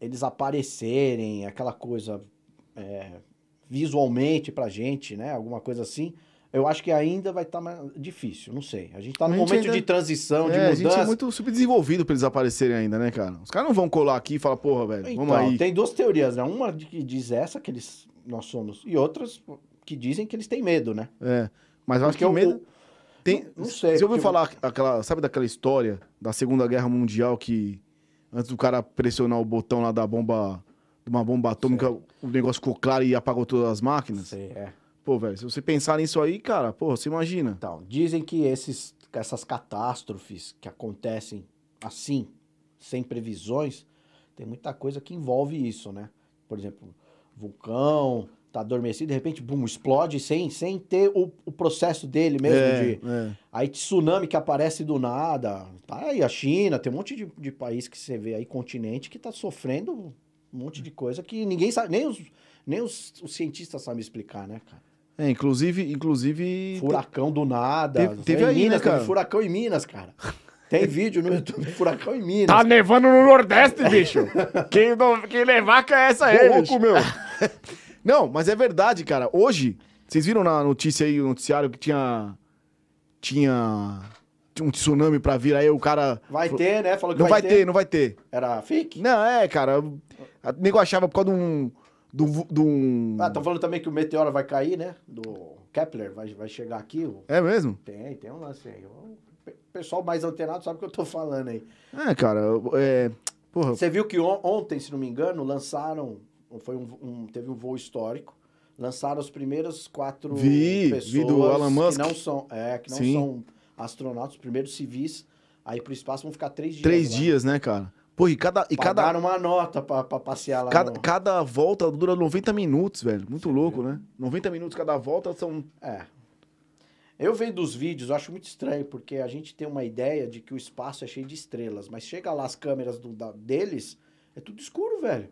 Speaker 2: eles aparecerem, aquela coisa é, visualmente pra gente, né? Alguma coisa assim, eu acho que ainda vai estar mais difícil, não sei. A gente tá
Speaker 1: A
Speaker 2: num momento
Speaker 1: ainda-
Speaker 2: de transição, de
Speaker 1: É, a
Speaker 2: mudança.
Speaker 1: gente é muito subdesenvolvido pra eles aparecerem ainda, né, cara? Os caras não vão colar aqui e falar, porra, velho,
Speaker 2: Então,
Speaker 1: vamos aí.
Speaker 2: tem duas teorias, né? Uma de que diz essa, que eles, nós somos, e outras que dizem que eles têm medo, né?
Speaker 1: É. Mas eu acho que o medo. Tem,
Speaker 2: não- não sei,
Speaker 1: Você ouviu falar aquela. Sabe daquela história da Segunda Guerra Mundial que antes do cara pressionar o botão lá da bomba. De uma bomba atômica, o negócio ficou claro e apagou todas as máquinas?
Speaker 2: Sei, é.
Speaker 1: Pô, velho, se você pensar nisso aí, cara, pô, você imagina.
Speaker 2: Então, dizem que esses, essas catástrofes que acontecem assim, sem previsões, tem muita coisa que envolve isso, né? Por exemplo, vulcão, tá adormecido, de repente, bum, explode sem, sem ter o, o processo dele mesmo
Speaker 1: é,
Speaker 2: de...
Speaker 1: é.
Speaker 2: Aí tsunami que aparece do nada. Tá aí a China, tem um monte de, de país que você vê aí, continente, que tá sofrendo um monte de coisa que ninguém sabe, nem os, nem os, os cientistas sabem explicar, né, cara?
Speaker 1: É, inclusive, inclusive.
Speaker 2: Furacão do nada.
Speaker 1: Teve- teve
Speaker 2: em
Speaker 1: aí, né,
Speaker 2: Minas, teve
Speaker 1: cara?
Speaker 2: furacão em Minas, cara. Tem vídeo no YouTube de furacão em Minas.
Speaker 3: Tá nevando no Nordeste, bicho. Quem, não, quem levar conhece
Speaker 1: Ô,
Speaker 3: ele.
Speaker 1: louco, meu. Não, mas é verdade, cara. Hoje, vocês viram na notícia aí, o noticiário, que tinha. Tinha. Um tsunami pra vir, aí o cara.
Speaker 2: Vai ter, né? Falou que
Speaker 1: Não vai ter, não vai ter.
Speaker 2: Era fake?
Speaker 1: Não, é, cara. O nego achava por causa de um. De um-
Speaker 2: Ah, estão falando também que o meteoro vai cair, né? Do Kepler, vai, vai chegar aqui. o-
Speaker 1: É mesmo?
Speaker 2: Tem, tem um lance aí. O pe- pessoal mais antenado sabe o que eu tô falando aí.
Speaker 1: É, cara. É. Porra.
Speaker 2: Você viu que on- ontem, se não me engano, lançaram. Foi um, um- teve um voo histórico. Lançaram os primeiros quatro
Speaker 1: Vi,
Speaker 2: pessoas
Speaker 1: vi do Elon Musk.
Speaker 2: que não são, é, que não
Speaker 1: Sim.
Speaker 2: são astronautas, os primeiros civis. Aí pro espaço vão ficar três dias.
Speaker 1: Três
Speaker 2: lá.
Speaker 1: dias, né, cara? Pô, e cada. E cada,
Speaker 2: Pagaram uma nota pra, pra passear lá.
Speaker 1: cada,
Speaker 2: no-
Speaker 1: cada volta dura 90 minutos, velho. Muito louco, né? 90 minutos cada volta são.
Speaker 2: É. Eu vendo os vídeos, eu acho muito estranho, porque a gente tem uma ideia de que o espaço é cheio de estrelas, mas chega lá as câmeras do- da- deles, é tudo escuro, velho.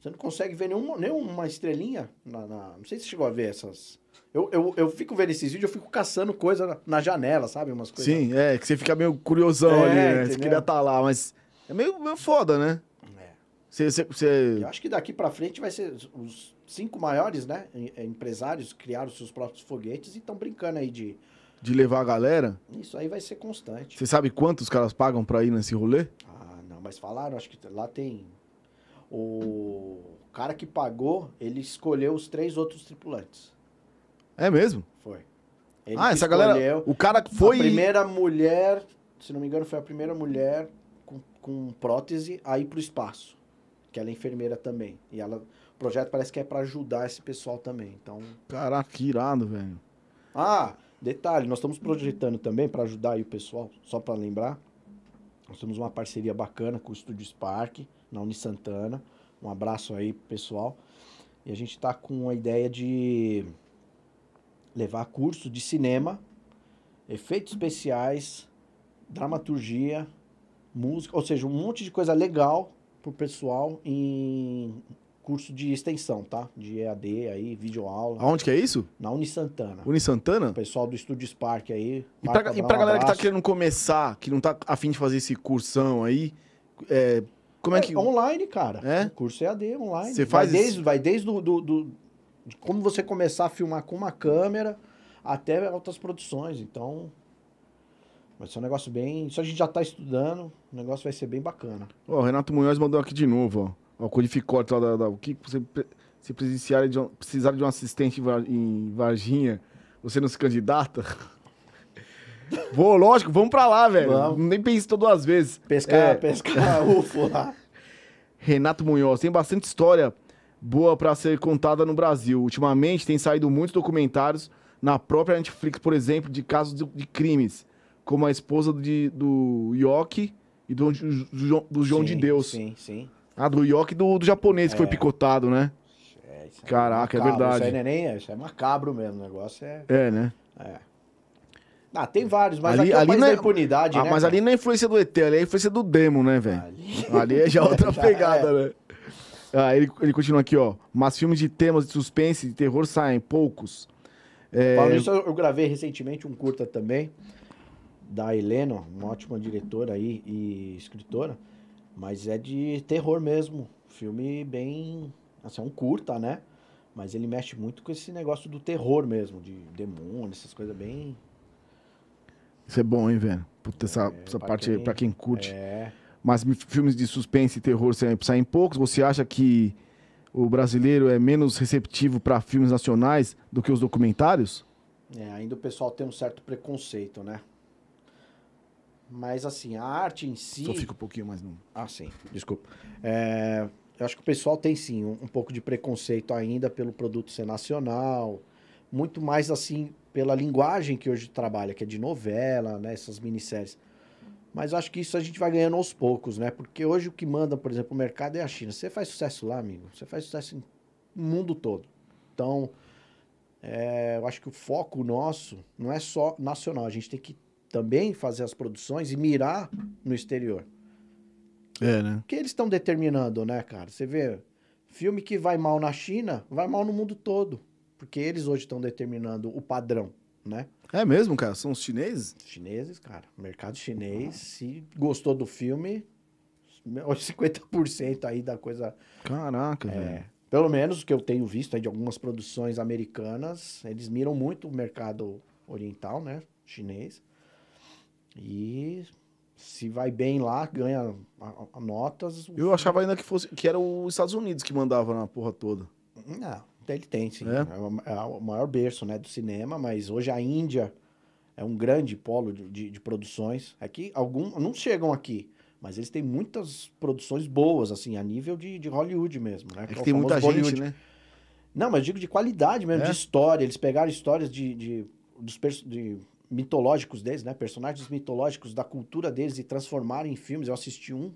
Speaker 2: Você não consegue ver nenhuma, nenhuma estrelinha. Na, na- Não sei se você chegou a ver essas. Eu, eu, eu fico vendo esses vídeos, eu fico caçando coisa na, na janela, sabe? Umas coisas.
Speaker 1: Sim, é, que você fica meio curiosão
Speaker 2: É,
Speaker 1: ali, né? Você queria estar lá, mas é meio, meio foda, né?
Speaker 2: É.
Speaker 1: Você, você, você-
Speaker 2: Eu acho que daqui pra frente vai ser os cinco maiores, né? em- Empresários criaram seus próprios foguetes e estão brincando aí de.
Speaker 1: de levar a galera,
Speaker 2: Isso aí vai ser constante.
Speaker 1: você sabe quanto os caras pagam pra ir nesse rolê?
Speaker 2: Ah, não, mas falaram, acho que lá tem. O cara que pagou, ele escolheu os três outros tripulantes.
Speaker 1: É mesmo?
Speaker 2: Foi. Ele
Speaker 1: ah, essa galera.
Speaker 2: escolheu.
Speaker 1: O cara que foi.
Speaker 2: A primeira mulher, se não me engano, foi a primeira mulher com, prótese a ir pro espaço. Que ela é enfermeira também. E ela. O projeto parece que é pra ajudar esse pessoal também. Então.
Speaker 1: Caraca, que irado, velho.
Speaker 2: Ah, detalhe, nós estamos projetando também para ajudar aí o pessoal, só para lembrar. Nós temos uma parceria bacana com o Estúdio Spark, na Uni Santana. Um abraço aí pro pessoal. E a gente está com a ideia de levar curso de cinema, efeitos especiais, dramaturgia, música, ou seja, um monte de coisa legal pro pessoal em curso de extensão, tá? De EAD aí, videoaula,
Speaker 1: Aonde que é isso?
Speaker 2: na Uni Santana.
Speaker 1: Uni Santana?
Speaker 2: O pessoal do Estúdio Spark aí.
Speaker 1: E pra, e pra
Speaker 2: um
Speaker 1: galera que tá querendo começar, que não tá afim de fazer esse cursão aí, é, como é que.
Speaker 2: Online, cara.
Speaker 1: É?
Speaker 2: O curso EAD online.
Speaker 1: Você
Speaker 2: vai
Speaker 1: faz
Speaker 2: desde,
Speaker 1: isso?
Speaker 2: vai desde do, do- do- de como você começar a filmar com uma câmera até altas produções. Então, vai ser um negócio bem... Isso a gente já tá estudando. O negócio vai ser bem bacana.
Speaker 1: Ó, o Renato Munhoz mandou aqui de novo, ó. Ó, o Codificote lá da, da- O que você, se precisar de, um, precisar de um assistente em Var- em Varginha, você não se candidata? Vou, lógico, vamos pra lá, velho. Nem pensei duas vezes.
Speaker 2: Pescar,
Speaker 1: É,
Speaker 2: pescar UFO lá.
Speaker 1: Renato Munhoz, tem bastante história boa pra ser contada no Brasil. Ultimamente tem saído muitos documentários na própria Netflix, por exemplo, de casos de, de crimes, como a esposa de- do Yoki e do, do, João- do João de
Speaker 2: Sim,
Speaker 1: Deus.
Speaker 2: Sim, sim.
Speaker 1: Ah, do Yoki e do, do japonês que foi picotado, né?
Speaker 2: É, isso aí
Speaker 1: Caraca, é
Speaker 2: macabro.
Speaker 1: verdade.
Speaker 2: Isso aí não é nem... Isso é macabro mesmo. O negócio é...
Speaker 1: É, né?
Speaker 2: é. Ah, tem vários, mas
Speaker 1: Ali-
Speaker 2: é
Speaker 1: não é-
Speaker 2: impunidade,
Speaker 1: Ah,
Speaker 2: né?
Speaker 1: mas
Speaker 2: cara?
Speaker 1: ali não é influência do ET, ali é influência do demo, né, velho?
Speaker 2: Ali-
Speaker 1: Ali é já outra
Speaker 2: Já
Speaker 1: pegada,
Speaker 2: é.
Speaker 1: né? Ah, ele, ele continua aqui, ó. Mas filmes de temas de suspense e terror saem poucos. É,
Speaker 2: Falando eu eu gravei recentemente um curta também, da Helena, uma ótima diretora aí e escritora, mas é de terror mesmo. Filme bem. Assim, é um curta, né? Mas ele mexe muito com esse negócio do terror mesmo, de demônio, essas coisas bem.
Speaker 1: Isso é bom, hein, velho? Puta, essa,
Speaker 2: É,
Speaker 1: essa
Speaker 2: pra
Speaker 1: parte aí,
Speaker 2: quem-
Speaker 1: pra quem curte.
Speaker 2: É.
Speaker 1: Mas filmes de suspense e terror saem, poucos. Você acha que o brasileiro é menos receptivo pra filmes nacionais do que os documentários?
Speaker 2: É, ainda o pessoal tem um certo preconceito, né? Mas assim, a arte em si.
Speaker 1: Só fica um pouquinho mais no...
Speaker 2: Ah, sim, desculpa. É, eu acho que o pessoal tem sim um, um pouco de preconceito ainda pelo produto ser nacional, muito mais assim pela linguagem que hoje trabalha, que é de novela, né, essas minisséries. Mas eu acho que isso a gente vai ganhando aos poucos, né? Porque hoje o que manda, por exemplo, o mercado é a China. Você faz sucesso lá, amigo, você faz sucesso em- no mundo todo. Então, é, eu acho que o foco nosso não é só nacional, a gente tem que também fazer as produções e mirar no exterior.
Speaker 1: É, né?
Speaker 2: que eles estão determinando, né, cara? Você vê, filme que vai mal na China, vai mal no mundo todo. Porque eles hoje estão determinando o padrão, né?
Speaker 1: É mesmo, cara? São os chineses?
Speaker 2: Chineses, cara, mercado chinês, se gostou do filme, 50% aí da coisa.
Speaker 1: Caraca,
Speaker 2: É,
Speaker 1: velho.
Speaker 2: pelo menos o que eu tenho visto aí de algumas produções americanas, eles miram muito o mercado oriental, né? Chinês. E se vai bem lá, ganha notas.
Speaker 1: Eu achava ainda que fosse que era os Estados Unidos que mandava na porra toda.
Speaker 2: Não, ele tem, sim.
Speaker 1: É?
Speaker 2: É, o- é o maior berço né, do cinema, mas hoje a Índia é um grande polo de, de, de produções. Aqui, algum, não chegam aqui, mas eles têm muitas produções boas, assim, a nível de, de Hollywood mesmo, né?
Speaker 1: É que
Speaker 2: é o
Speaker 1: tem muita
Speaker 2: famoso
Speaker 1: gente, né?
Speaker 2: Não, mas digo de qualidade mesmo,
Speaker 1: É?
Speaker 2: de história. Eles pegaram histórias de, de, dos de mitológicos deles, né? Personagens mitológicos da cultura deles e transformaram em filmes. Eu assisti um,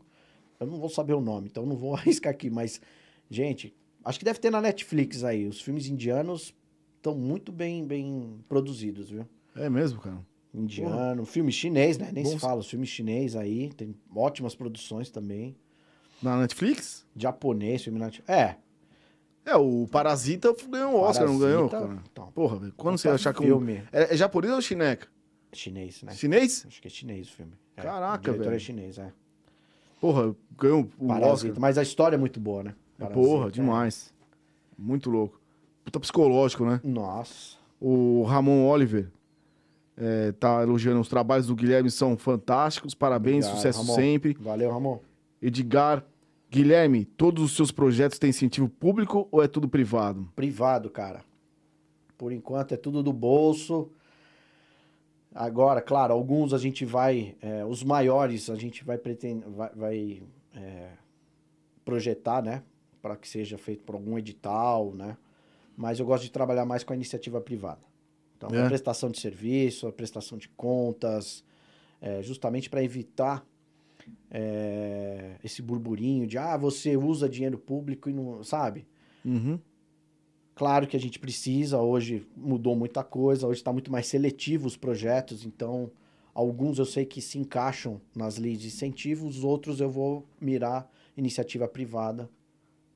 Speaker 2: eu não vou saber o nome, então não vou arriscar aqui, mas, gente, acho que deve ter na Netflix aí. Os filmes indianos estão muito bem, bem produzidos, viu?
Speaker 1: É mesmo, cara.
Speaker 2: Indiano, filme chinês, né? Nem se
Speaker 1: Bom-
Speaker 2: fala, os filmes chinês aí, tem ótimas produções também.
Speaker 1: Na Netflix?
Speaker 2: Japonês, filme nat... É.
Speaker 1: É, o Parasita ganhou um Oscar, não ganhou?
Speaker 2: Parasita,
Speaker 1: Cara?
Speaker 2: então.
Speaker 1: Porra, velho. Quando você achar que um...
Speaker 2: filme.
Speaker 1: É, é japonês ou chineca?
Speaker 2: Chinês, né?
Speaker 1: Chinês?
Speaker 2: Acho que é chinês o filme. É,
Speaker 1: Caraca,
Speaker 2: o diretor
Speaker 1: velho.
Speaker 2: é chinês, é.
Speaker 1: Porra, ganhou o
Speaker 2: Parasita.
Speaker 1: Oscar.
Speaker 2: Mas a história é muito boa, né? Parasita,
Speaker 1: Porra,
Speaker 2: é.
Speaker 1: demais. Muito louco. Puta psicológico, né?
Speaker 2: Nossa.
Speaker 1: O Ramon Oliver é, tá elogiando os trabalhos do Guilherme, são fantásticos. Parabéns,
Speaker 2: Obrigado,
Speaker 1: sucesso
Speaker 2: Ramon.
Speaker 1: sempre.
Speaker 2: Valeu, Ramon.
Speaker 1: Edgar, Guilherme, todos os seus projetos têm incentivo público ou é tudo privado?
Speaker 2: Privado, cara. Por enquanto é tudo do bolso. Agora, claro, alguns a gente vai, é, os maiores a gente vai pretender, vai, vai, é, projetar, né, para que seja feito por algum edital, né. Mas eu gosto de trabalhar mais com a iniciativa privada. Então,
Speaker 1: É.
Speaker 2: a prestação de serviço, a prestação de contas, é, justamente para evitar é, esse burburinho de ah, você usa dinheiro público e não sabe.
Speaker 1: Uhum.
Speaker 2: Claro que a gente precisa, hoje mudou muita coisa, hoje está muito mais seletivo os projetos, então alguns eu sei que se encaixam nas leis de incentivo, os outros eu vou mirar iniciativa privada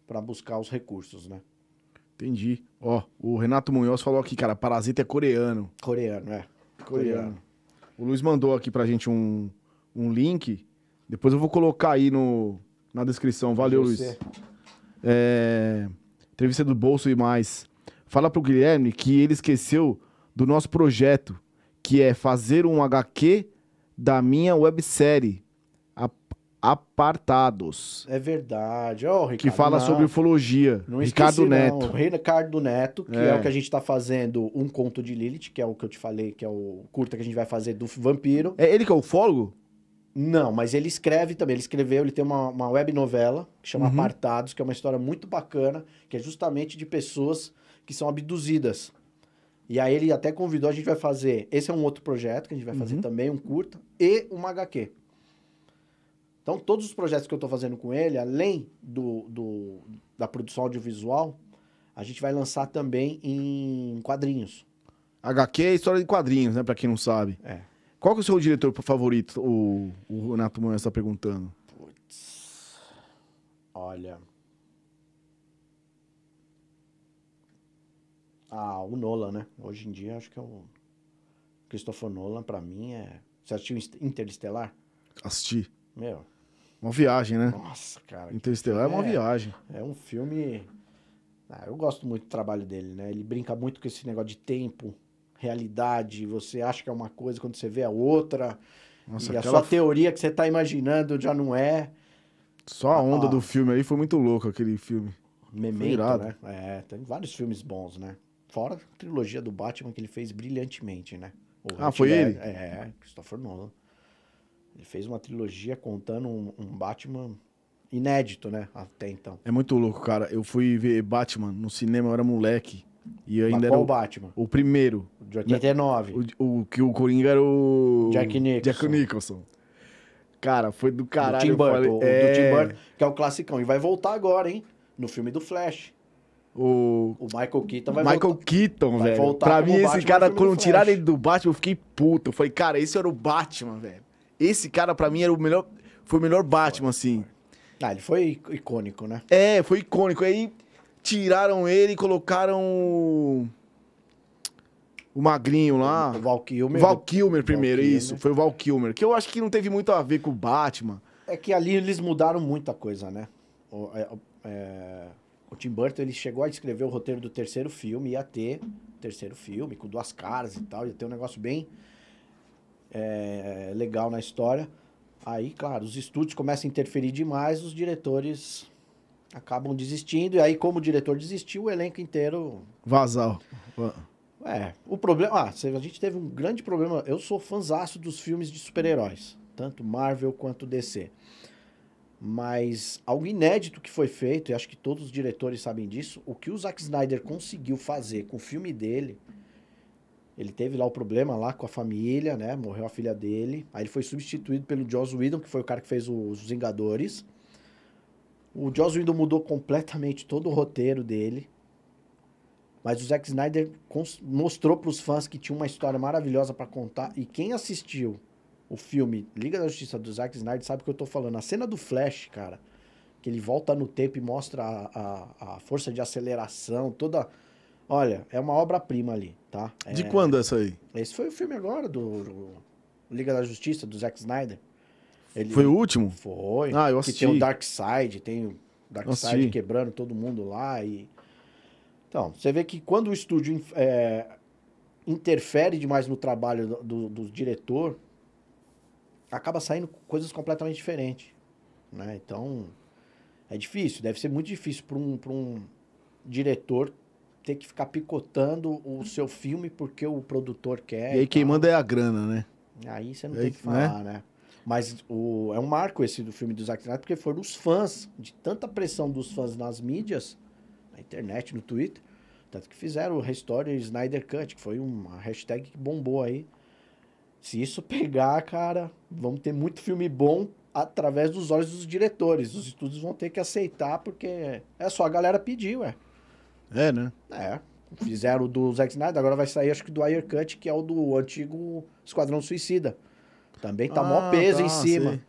Speaker 2: para buscar os recursos, né?
Speaker 1: Entendi. Ó, o Renato Munhoz falou aqui, cara, Parasita é coreano.
Speaker 2: Coreano, é.
Speaker 1: Coreano. O Luiz mandou aqui pra gente um, um link. Depois eu vou colocar aí no, na descrição. Valeu. Luiz. É, entrevista do Bolso e mais. Fala pro Guilherme que ele esqueceu do nosso projeto, que é fazer um HQ da minha websérie, Ap- Apartados,
Speaker 2: É verdade. Ó, Ricardo,
Speaker 1: que fala
Speaker 2: não,
Speaker 1: sobre ufologia.
Speaker 2: não
Speaker 1: Ricardo
Speaker 2: esqueci,
Speaker 1: Neto.
Speaker 2: Não. O Ricardo Neto, que é.
Speaker 1: É.
Speaker 2: o que a gente está fazendo, um conto de Lilith, que é o que eu te falei, que é o curta que a gente vai fazer do vampiro.
Speaker 1: É ele que é ufólogo?
Speaker 2: Não, mas ele escreve também. Ele escreveu, ele tem uma, uma web novela que chama
Speaker 1: Uhum.
Speaker 2: Apartados, que é uma história muito bacana, que é justamente de pessoas que são abduzidas. E aí ele até convidou, a gente vai fazer. Esse é um outro projeto que a gente vai fazer
Speaker 1: Uhum.
Speaker 2: também, um curta, e uma HQ. Então, todos os projetos que eu estou fazendo com ele, além do, do- da produção audiovisual, a gente vai lançar também em quadrinhos.
Speaker 1: HQ é história de quadrinhos, né? Pra quem não sabe.
Speaker 2: É.
Speaker 1: Qual que é o seu diretor favorito? O, o Renato Munhoz tá perguntando.
Speaker 2: Olha. Ah, o Nolan, né? Hoje em dia acho que é o Christopher Nolan pra mim é. Você assistiu Interestelar?
Speaker 1: Assisti.
Speaker 2: Meu,
Speaker 1: Uma viagem, né?
Speaker 2: nossa, cara.
Speaker 1: Interestelar é uma
Speaker 2: É.
Speaker 1: viagem.
Speaker 2: É um filme. Ah, eu gosto muito do trabalho dele, né? Ele brinca muito com esse negócio de tempo, realidade. Você acha que é uma coisa quando você vê a outra.
Speaker 1: Nossa,
Speaker 2: e a sua teoria que você tá imaginando já não é.
Speaker 1: Só a onda
Speaker 2: Ah.
Speaker 1: do filme aí foi muito louco, aquele filme.
Speaker 2: Memento, né? É, tem vários filmes bons, né? Fora a trilogia do Batman que ele fez brilhantemente, né? O
Speaker 1: Ah,
Speaker 2: Heath
Speaker 1: foi ele?
Speaker 2: É, Christopher Nolan. Ele fez uma trilogia contando um, um Batman inédito, né? Até então.
Speaker 1: É muito louco, cara. Eu fui ver Batman no cinema, eu era moleque. E
Speaker 2: Mas
Speaker 1: ainda era
Speaker 2: qual
Speaker 1: o,
Speaker 2: Batman?
Speaker 1: o primeiro.
Speaker 2: De 89.
Speaker 1: O, o que o Coringa era o.
Speaker 2: Jack Nicholson.
Speaker 1: Jack Nicholson. Cara, foi do
Speaker 2: do
Speaker 1: caralho.
Speaker 2: Tim
Speaker 1: eu
Speaker 2: Burton.
Speaker 1: é,
Speaker 2: Do Tim Burton, que é o classicão. E vai voltar agora, hein? No filme do Flash.
Speaker 1: O
Speaker 2: O Michael Keaton vai
Speaker 1: Michael
Speaker 2: voltar.
Speaker 1: Keaton,
Speaker 2: vai
Speaker 1: velho.
Speaker 2: voltar
Speaker 1: Pra mim, esse cara,
Speaker 2: do
Speaker 1: quando tiraram ele do Batman, eu fiquei puto. Eu falei, cara, esse era o Batman, velho. Esse cara, pra mim, era o melhor. Foi o melhor Batman, assim.
Speaker 2: Ah, ele foi icônico, né?
Speaker 1: É, foi icônico. Aí tiraram ele e colocaram o. O magrinho lá.
Speaker 2: O Val Kilmer.
Speaker 1: O Val Kilmer primeiro,
Speaker 2: Kilmer.
Speaker 1: isso. Foi o Val Kilmer. Que eu acho que não teve muito a ver com o Batman.
Speaker 2: É que ali eles mudaram muita coisa, né? O, é, é, o Tim Burton ele chegou a escrever o roteiro do terceiro filme, ia ter terceiro filme com duas caras e tal, ia ter um negócio bem é, legal na história. Aí, claro, os estúdios começam a interferir demais, os diretores acabam desistindo, e aí, como o diretor desistiu, o elenco inteiro.
Speaker 1: Vazal.
Speaker 2: É, o problema. Ah, a gente teve um grande problema. Eu sou fãzaço dos filmes de super-heróis, tanto Marvel quanto DC. Mas algo inédito que foi feito, e acho que todos os diretores sabem disso, o que o Zack Snyder conseguiu fazer com o filme dele. Ele teve lá o problema lá com a família, né? Morreu a filha dele. Aí ele foi substituído pelo Joss Whedon, que foi o cara que fez os Vingadores. O Joss Whedon mudou completamente todo o roteiro dele. Mas o Zack Snyder mostrou para os fãs que tinha uma história maravilhosa para contar. E quem assistiu o filme Liga da Justiça do Zack Snyder sabe o que eu tô falando. A cena do Flash, cara, que ele volta no tempo e mostra a, a, a força de aceleração, toda. Olha, é uma obra-prima ali, tá?
Speaker 1: De
Speaker 2: É-
Speaker 1: quando essa aí?
Speaker 2: Esse foi o filme agora do Liga da Justiça, do Zack Snyder. Ele-
Speaker 1: Foi o último?
Speaker 2: Foi.
Speaker 1: Ah, eu
Speaker 2: Que
Speaker 1: assisti.
Speaker 2: tem o Darkseid, tem o Darkseid
Speaker 1: Assisti.
Speaker 2: quebrando todo mundo lá e... Então, você vê que quando o estúdio é, interfere demais no trabalho do, do- diretor, acaba saindo coisas completamente diferentes, né? Então, é difícil, deve ser muito difícil para um, pra um diretor ter que ficar picotando o seu filme porque o produtor quer.
Speaker 1: e aí quem
Speaker 2: tal.
Speaker 1: manda é a grana, né?
Speaker 2: Aí você não
Speaker 1: Aí,
Speaker 2: tem que
Speaker 1: né?
Speaker 2: falar, né? Mas o, é um marco esse do filme do Zack Snyder, porque foram os fãs, de tanta pressão dos fãs nas mídias, na internet, no Twitter, tanto que fizeram o Restore Snyder Cut, que foi uma hashtag que bombou aí. Se isso pegar, cara, vamos ter muito filme bom através dos olhos dos diretores. Os estúdios vão ter que aceitar, porque é só a galera pedir, ué.
Speaker 1: É, né?
Speaker 2: É. Fizeram o do Zack Snyder, agora vai sair acho que do Ayer Cut, que é o do antigo Esquadrão Suicida. Também tá mó
Speaker 1: Ah,
Speaker 2: peso
Speaker 1: tá,
Speaker 2: em cima.
Speaker 1: sei.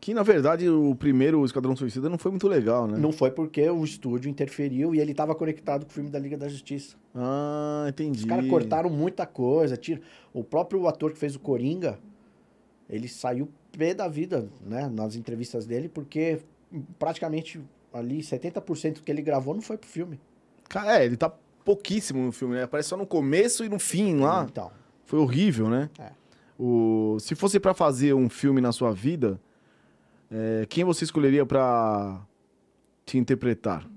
Speaker 1: Que na verdade o primeiro Esquadrão Suicida não foi muito legal, né?
Speaker 2: Não foi porque o estúdio interferiu e ele tava conectado com o filme da Liga da Justiça.
Speaker 1: Ah, entendi.
Speaker 2: Os caras cortaram muita coisa. Tira... O próprio ator que fez o Coringa, ele saiu pé da vida, né, nas entrevistas dele, porque praticamente ali 70% do que ele gravou não foi pro filme.
Speaker 1: Cara, é, ele tá pouquíssimo no filme, né? Aparece só no começo e no fim lá.
Speaker 2: Então,
Speaker 1: Foi horrível, né?
Speaker 2: É.
Speaker 1: O... Se fosse pra fazer um filme na sua vida, é, quem você escolheria pra te interpretar?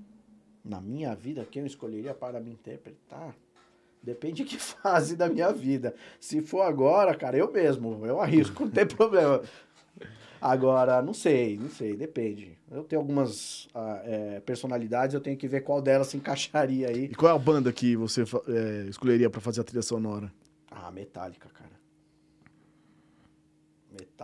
Speaker 2: na minha vida, quem eu escolheria para me interpretar? Depende de que fase da minha vida. Se for agora, cara, eu mesmo, eu arrisco, não tem problema. Agora, não sei, não sei, depende. Eu tenho algumas ah, é, personalidades, eu tenho que ver qual delas se encaixaria aí.
Speaker 1: E qual é a banda que você é, escolheria pra fazer a trilha sonora?
Speaker 2: Ah, Metallica, cara.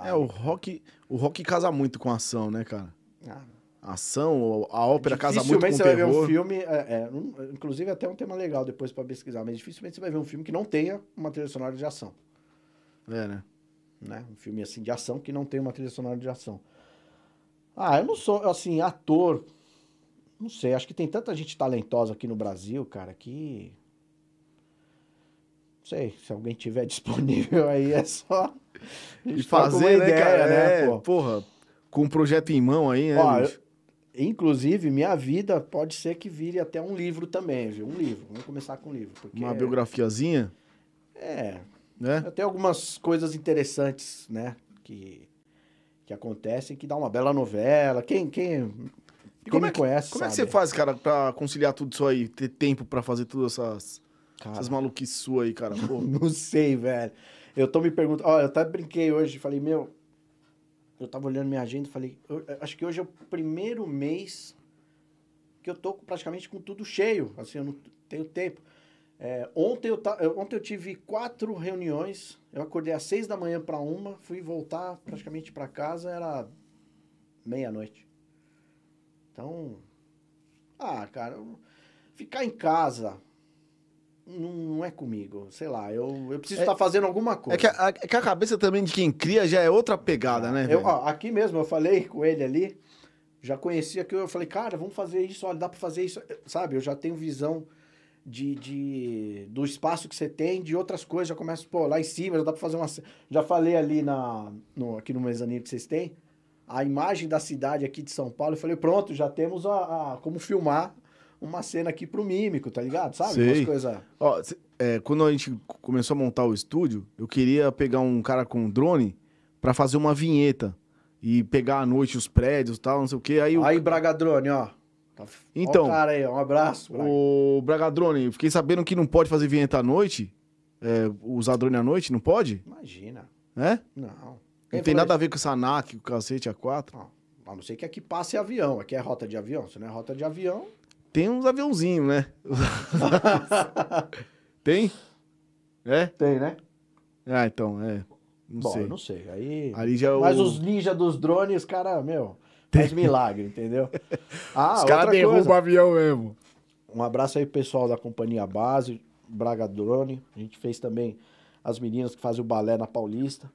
Speaker 1: É, o rock, o rock casa muito com a ação, né, cara?
Speaker 2: Ah,
Speaker 1: A ação, a ópera casa muito com
Speaker 2: você vai ver um
Speaker 1: terror.
Speaker 2: filme, é, é, um- inclusive até um tema legal depois pra pesquisar, mas dificilmente você vai ver um filme que não tenha uma trilha sonora de ação.
Speaker 1: É, né?
Speaker 2: né? Um filme assim de ação que não tem uma trilha sonora de ação. Ah, eu não sou assim ator. Não sei, acho que tem tanta gente talentosa aqui no Brasil, cara, que sei, se alguém tiver disponível aí é só
Speaker 1: E fazer, né,
Speaker 2: ideia,
Speaker 1: cara?
Speaker 2: né,
Speaker 1: É,
Speaker 2: pô?
Speaker 1: porra, com um projeto em mão aí, né?
Speaker 2: Ó,
Speaker 1: bicho?
Speaker 2: Inclusive, minha vida pode ser que vire até um livro também, viu? Um livro. Vamos começar com um livro, porque
Speaker 1: Uma biografiazinha,
Speaker 2: é,
Speaker 1: né?
Speaker 2: Tem algumas coisas interessantes, né? Que, que acontecem, que dá uma bela novela. Quem, quem,
Speaker 1: E
Speaker 2: quem
Speaker 1: como é que,
Speaker 2: conhece
Speaker 1: Como é que
Speaker 2: sabe.
Speaker 1: você faz, cara, pra conciliar tudo isso aí? Ter tempo pra fazer todas essas,
Speaker 2: Cara,
Speaker 1: essas maluquices suas aí, cara? Pô,
Speaker 2: Não sei, velho. Eu tô me perguntando... Olha, eu até brinquei hoje, falei, meu... Eu tava olhando minha agenda e falei, eu- acho que hoje é o primeiro mês que eu tô praticamente com tudo cheio. Assim, eu não tenho tempo. É, ontem, eu ta- ontem eu tive quatro reuniões. Eu acordei às seis da manhã para uma, fui voltar praticamente para casa, era meia-noite. Então, ah, cara, ficar em casa não, não é comigo. Sei lá, eu, eu preciso
Speaker 1: É-
Speaker 2: estar fazendo alguma coisa.
Speaker 1: é, que a, é que a cabeça também de quem cria já é outra pegada, né,
Speaker 2: Eu, ó, aqui mesmo, eu falei com ele ali, já conhecia que eu falei, cara, vamos fazer isso, olha, dá pra fazer isso, sabe? Eu já tenho visão de, de do espaço que você tem, de outras coisas, já começo, pô, lá em cima, já dá pra fazer uma... Já falei ali na, no, aqui no mezanino que vocês têm, a imagem da cidade aqui de São Paulo, eu falei, pronto, já temos a, a- como filmar uma cena aqui pro mímico, tá ligado? Sabe?
Speaker 1: Sei.
Speaker 2: Umas coisas...
Speaker 1: Ó, é, quando a gente começou a montar o estúdio, eu queria pegar um cara com drone pra fazer uma vinheta e pegar à noite os prédios e tal, não sei o quê. Aí, o-
Speaker 2: Aí, Bragadrone, ó. Tá,
Speaker 1: Então,
Speaker 2: ó o cara aí, ó, um abraço. Braga.
Speaker 1: o Bragadrone, fiquei sabendo que não pode fazer vinheta à noite, é, usar drone à noite, não pode?
Speaker 2: Imagina.
Speaker 1: É?
Speaker 2: Não.
Speaker 1: Não
Speaker 2: Quem
Speaker 1: tem
Speaker 2: falou
Speaker 1: nada a ver com essa NAC, com o cacete A4.
Speaker 2: Não, a não ser que aqui passe avião. Aqui é rota de avião. Se não é rota de avião.
Speaker 1: Tem uns aviãozinhos, né? tem? É?
Speaker 2: Tem, né?
Speaker 1: Ah, então, é. Não
Speaker 2: Bom,
Speaker 1: sei.
Speaker 2: eu não sei. Aí.
Speaker 1: Ali já é o...
Speaker 2: Mas os ninjas dos drones, cara, meu, faz milagre, entendeu? Ah,
Speaker 1: Os caras derrubam o avião mesmo.
Speaker 2: Um abraço aí pro pessoal da companhia base, Braga Drone. A gente fez também as meninas que fazem o balé na Paulista.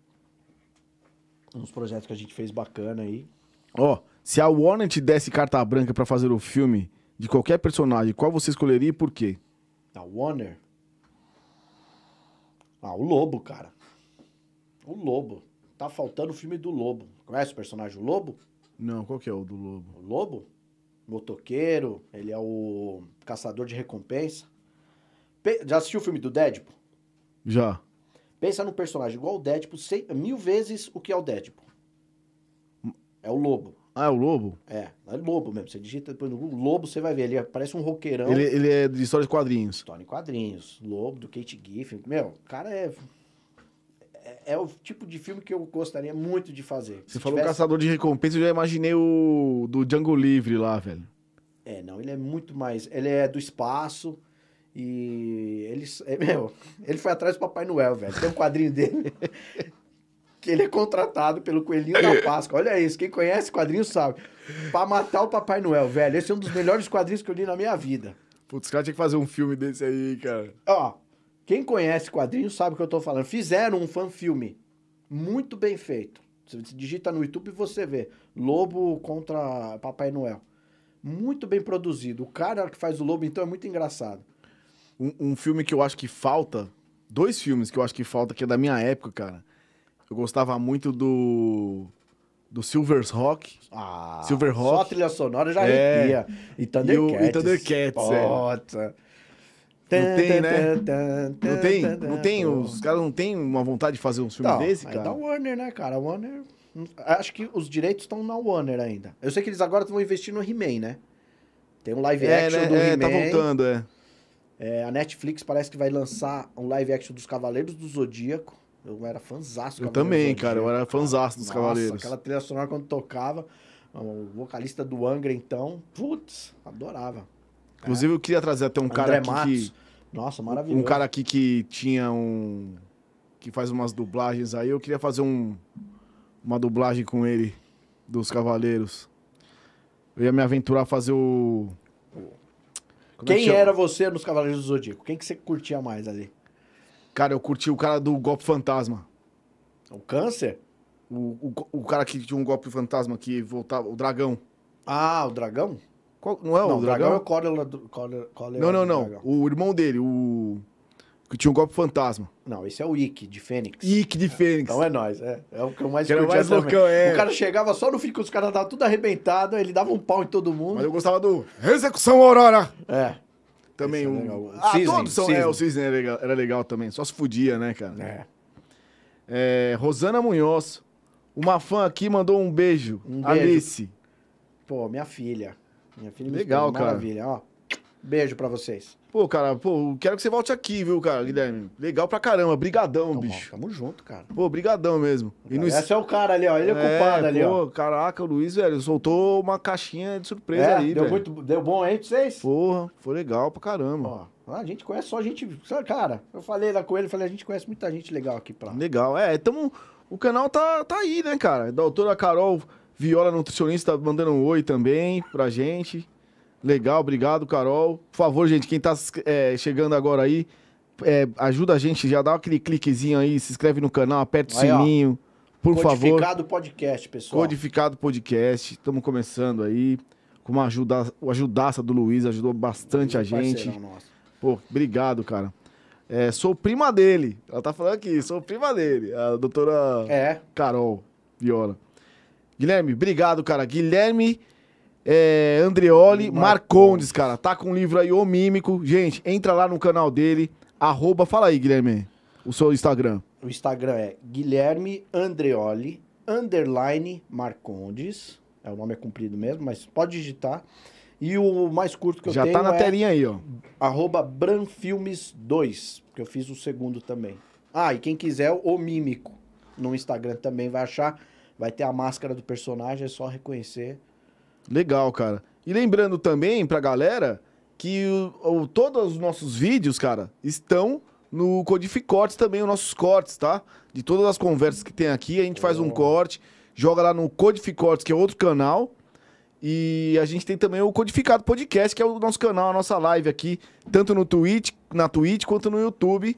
Speaker 2: Uns projetos que a gente fez bacana aí.
Speaker 1: Ó, Se a Warner te desse carta branca pra fazer o filme de qualquer personagem, qual você escolheria e por quê?
Speaker 2: A Warner. Ah, o Lobo, cara. O Lobo. Tá faltando o filme do Lobo. Conhece o personagem o Lobo?
Speaker 1: Não, qual que é o do Lobo?
Speaker 2: O Lobo? Motoqueiro, ele é o caçador de recompensa. Pe- Já assistiu o filme do Deadpool?
Speaker 1: Já.
Speaker 2: Pensa num personagem igual o Deadpool, cem- mil vezes o que é o Deadpool. É o Lobo.
Speaker 1: Ah, é o Lobo?
Speaker 2: É, é Lobo mesmo. Você digita depois no Google, Lobo, você vai ver. Ele parece um roqueirão.
Speaker 1: Ele, ele é de história de quadrinhos.
Speaker 2: História em quadrinhos. Lobo, do Kate Giffen. Meu, o cara é, é... É o tipo de filme que eu gostaria muito de fazer.
Speaker 1: Você
Speaker 2: Se
Speaker 1: falou
Speaker 2: tivesse-
Speaker 1: Caçador de Recompensa, eu já imaginei o do Django Livre lá, velho.
Speaker 2: É, não, ele é muito mais... Ele é do espaço e... Ele, é, meu, ele foi atrás do Papai Noel, velho. Tem um quadrinho dele que ele é contratado pelo Coelhinho da Páscoa. Olha isso, quem conhece quadrinho sabe. Pra matar o Papai Noel, velho. Esse é um dos melhores quadrinhos que eu li na minha vida.
Speaker 1: Putz, os caras tinham que fazer um filme desse aí, cara.
Speaker 2: Ó, quem conhece quadrinhos sabe o que eu tô falando. Fizeram um fan-filme muito bem feito. Você digita no YouTube e você vê. Lobo contra Papai Noel. Muito bem produzido. O cara que faz o lobo, então, é muito engraçado.
Speaker 1: Um, um filme que eu acho que falta. Dois filmes que eu acho que falta, que é da minha época, cara. Eu gostava muito do. Do Silver's Rock.
Speaker 2: Ah,
Speaker 1: Silverhawk.
Speaker 2: Só a trilha sonora já
Speaker 1: É.
Speaker 2: arrepia. E Thundercats.
Speaker 1: E o- e Thundercats, é.
Speaker 2: Puta.
Speaker 1: Não tem, né?
Speaker 2: Não
Speaker 1: tem, não tem, os caras não tem uma vontade de fazer um filme
Speaker 2: Não,
Speaker 1: desse,
Speaker 2: é
Speaker 1: cara.
Speaker 2: da Warner, né, cara? A Warner. Acho que os direitos estão na Warner ainda. Eu sei que eles agora vão investir no He-Man, né? Tem um live
Speaker 1: É,
Speaker 2: action
Speaker 1: né?
Speaker 2: do
Speaker 1: É, tá
Speaker 2: He-Man.
Speaker 1: voltando, é.
Speaker 2: É, a Netflix parece que vai lançar um live action dos Cavaleiros do Zodíaco. Eu era fãzaço do
Speaker 1: Eu também, cara. Eu era fãzaço dos
Speaker 2: Nossa,
Speaker 1: Cavaleiros.
Speaker 2: aquela trilha sonora quando tocava. O vocalista do Angra, então. Putz, adorava.
Speaker 1: Inclusive, eu queria trazer até um cara
Speaker 2: André
Speaker 1: aqui
Speaker 2: Matos.
Speaker 1: que.
Speaker 2: Nossa, maravilhoso.
Speaker 1: Um cara aqui que tinha um. que faz umas dublagens aí. Eu queria fazer um. Uma dublagem com ele dos Cavaleiros. Eu ia me aventurar a fazer o. Como é que
Speaker 2: Quem era você nos Cavaleiros do Zodíaco? Quem que você curtia mais ali?
Speaker 1: Cara, eu curti o cara do golpe fantasma.
Speaker 2: O Câncer?
Speaker 1: O, o, o cara que tinha um golpe fantasma que voltava. O dragão.
Speaker 2: Ah, o Dragão?
Speaker 1: Qual- não é
Speaker 2: não,
Speaker 1: o dragão?
Speaker 2: é o Cólera do Cólera- Cólera
Speaker 1: Não, não, não.
Speaker 2: Dragão.
Speaker 1: O irmão dele, o. Que tinha um golpe fantasma.
Speaker 2: Não, esse é o Ikki, de Fênix.
Speaker 1: Ike de Fênix.
Speaker 2: Então é nóis, é. É o que eu mais
Speaker 1: Que
Speaker 2: curtia
Speaker 1: mais
Speaker 2: também.
Speaker 1: loucão, é.
Speaker 2: O cara chegava só no fim, que os caras estavam tudo arrebentado, ele dava um pau em todo mundo.
Speaker 1: Mas eu gostava do Execução Aurora.
Speaker 2: É.
Speaker 1: Também
Speaker 2: Esse é.
Speaker 1: O Ah,
Speaker 2: Cisne,
Speaker 1: todos são.
Speaker 2: Cisne.
Speaker 1: É, o Cisne era legal, era legal também. Só se fudia, né, cara?
Speaker 2: É.
Speaker 1: É, Rosana Munhoz. Uma fã aqui mandou um beijo.
Speaker 2: Um beijo.
Speaker 1: Alice.
Speaker 2: Pô, minha filha. Minha filha me
Speaker 1: Legal, cara.
Speaker 2: Maravilha, ó. Beijo pra vocês.
Speaker 1: Pô, cara, pô, quero que você volte aqui, viu, cara, Guilherme? Legal pra caramba. Brigadão, bicho.
Speaker 2: tamo junto, cara.
Speaker 1: Pô, brigadão mesmo. E no
Speaker 2: Esse é o cara ali, ó. Ele é,
Speaker 1: É,
Speaker 2: culpado ali,
Speaker 1: pô,
Speaker 2: ó.
Speaker 1: Caraca, o Luiz, velho, soltou uma caixinha de surpresa
Speaker 2: É,
Speaker 1: ali,
Speaker 2: deu,
Speaker 1: velho.
Speaker 2: muito, deu bom aí pra vocês?
Speaker 1: Porra, foi legal pra caramba.
Speaker 2: Ó, a gente conhece só gente. Cara, eu falei lá com ele, falei, a gente conhece muita gente legal aqui pra.
Speaker 1: Legal. É, então o canal tá, tá aí, né, cara? Doutora Carol Viola Nutricionista mandando um oi também pra gente. Legal, obrigado, Carol. Por favor, gente, quem tá é, chegando agora aí, é, ajuda a gente, já dá aquele cliquezinho aí, se inscreve no canal, aperta o
Speaker 2: Aí, ó.
Speaker 1: sininho. Por favor.
Speaker 2: Codificado podcast, pessoal.
Speaker 1: Codificado Podcast. Estamos começando aí. Com uma ajuda, ajudaça do Luiz, ajudou bastante a gente. Pô, obrigado, cara. É, sou prima dele. Ela tá falando aqui, sou prima dele. A doutora
Speaker 2: É,
Speaker 1: Carol Viola. Guilherme, obrigado, cara. Guilherme é, Andreoli
Speaker 2: Marcondes.
Speaker 1: Cara. Tá com o livro aí, O Mímico. Gente, entra lá no canal dele. Arroba, fala aí, Guilherme. O seu Instagram.
Speaker 2: o Instagram é Guilherme Andreoli, underline Marcondes. É, o nome é comprido mesmo, mas pode digitar. E o mais curto que eu
Speaker 1: Já
Speaker 2: tenho
Speaker 1: tá na
Speaker 2: é
Speaker 1: telinha aí, ó.
Speaker 2: arroba Branfilmes2, que eu fiz o segundo também. Ah, e quem quiser, o Mímico no Instagram também vai achar. Vai ter a máscara do personagem, é só reconhecer.
Speaker 1: Legal, cara. E lembrando também pra galera que o- o- todos os nossos vídeos, cara, estão no Codificortes também, os nossos cortes, tá? De todas as conversas que tem aqui, a gente faz um corte, joga lá no Codificortes, que é outro canal. E a gente tem também o Codificado Podcast, que é o nosso canal, a nossa live aqui, tanto no Twitch, na Twitch quanto no YouTube.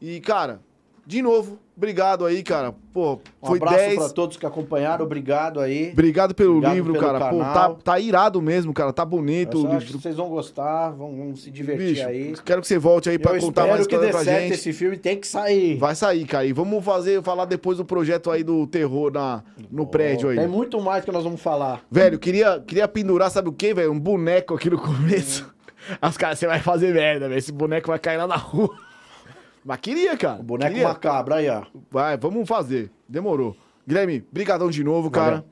Speaker 1: E, cara, de novo, obrigado aí, cara. Pô,
Speaker 2: Um
Speaker 1: foi
Speaker 2: abraço
Speaker 1: 10.
Speaker 2: pra todos que acompanharam, obrigado aí.
Speaker 1: Obrigado pelo
Speaker 2: Obrigado
Speaker 1: livro,
Speaker 2: pelo
Speaker 1: cara. Pô, tá, tá irado mesmo, cara. Tá
Speaker 2: Eu
Speaker 1: bonito
Speaker 2: só
Speaker 1: o
Speaker 2: acho que
Speaker 1: livro.
Speaker 2: vocês vão gostar, vão, vão se divertir
Speaker 1: Bicho,
Speaker 2: aí.
Speaker 1: quero que você volte aí pra
Speaker 2: Eu
Speaker 1: contar
Speaker 2: espero
Speaker 1: mais história pra
Speaker 2: certo
Speaker 1: gente.
Speaker 2: esse filme, tem que sair.
Speaker 1: Vai sair, cara. E vamos fazer, falar depois do projeto aí do terror na, no prédio aí.
Speaker 2: Tem muito mais que nós vamos falar.
Speaker 1: Velho, queria, queria pendurar, sabe o quê, velho? Um boneco aqui no começo. As caras, você vai fazer merda, velho. Esse boneco vai cair lá na rua. Mas queria, cara.
Speaker 2: O boneco
Speaker 1: queria.
Speaker 2: macabro aí, ó.
Speaker 1: Vai, vamos fazer. Demorou. Guilherme, brigadão de novo,
Speaker 2: Valeu.
Speaker 1: cara.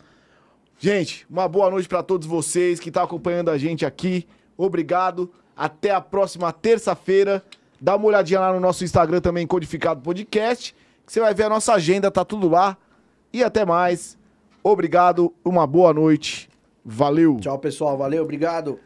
Speaker 1: Gente, uma boa noite pra todos vocês que estão acompanhando a gente aqui. Obrigado. Até a próxima terça-feira. Dá uma olhadinha lá no nosso Instagram também, Codificado Podcast. Que você vai ver a nossa agenda, tá tudo lá. E até mais. Obrigado, uma boa noite. Valeu.
Speaker 2: Tchau, pessoal. Valeu, obrigado.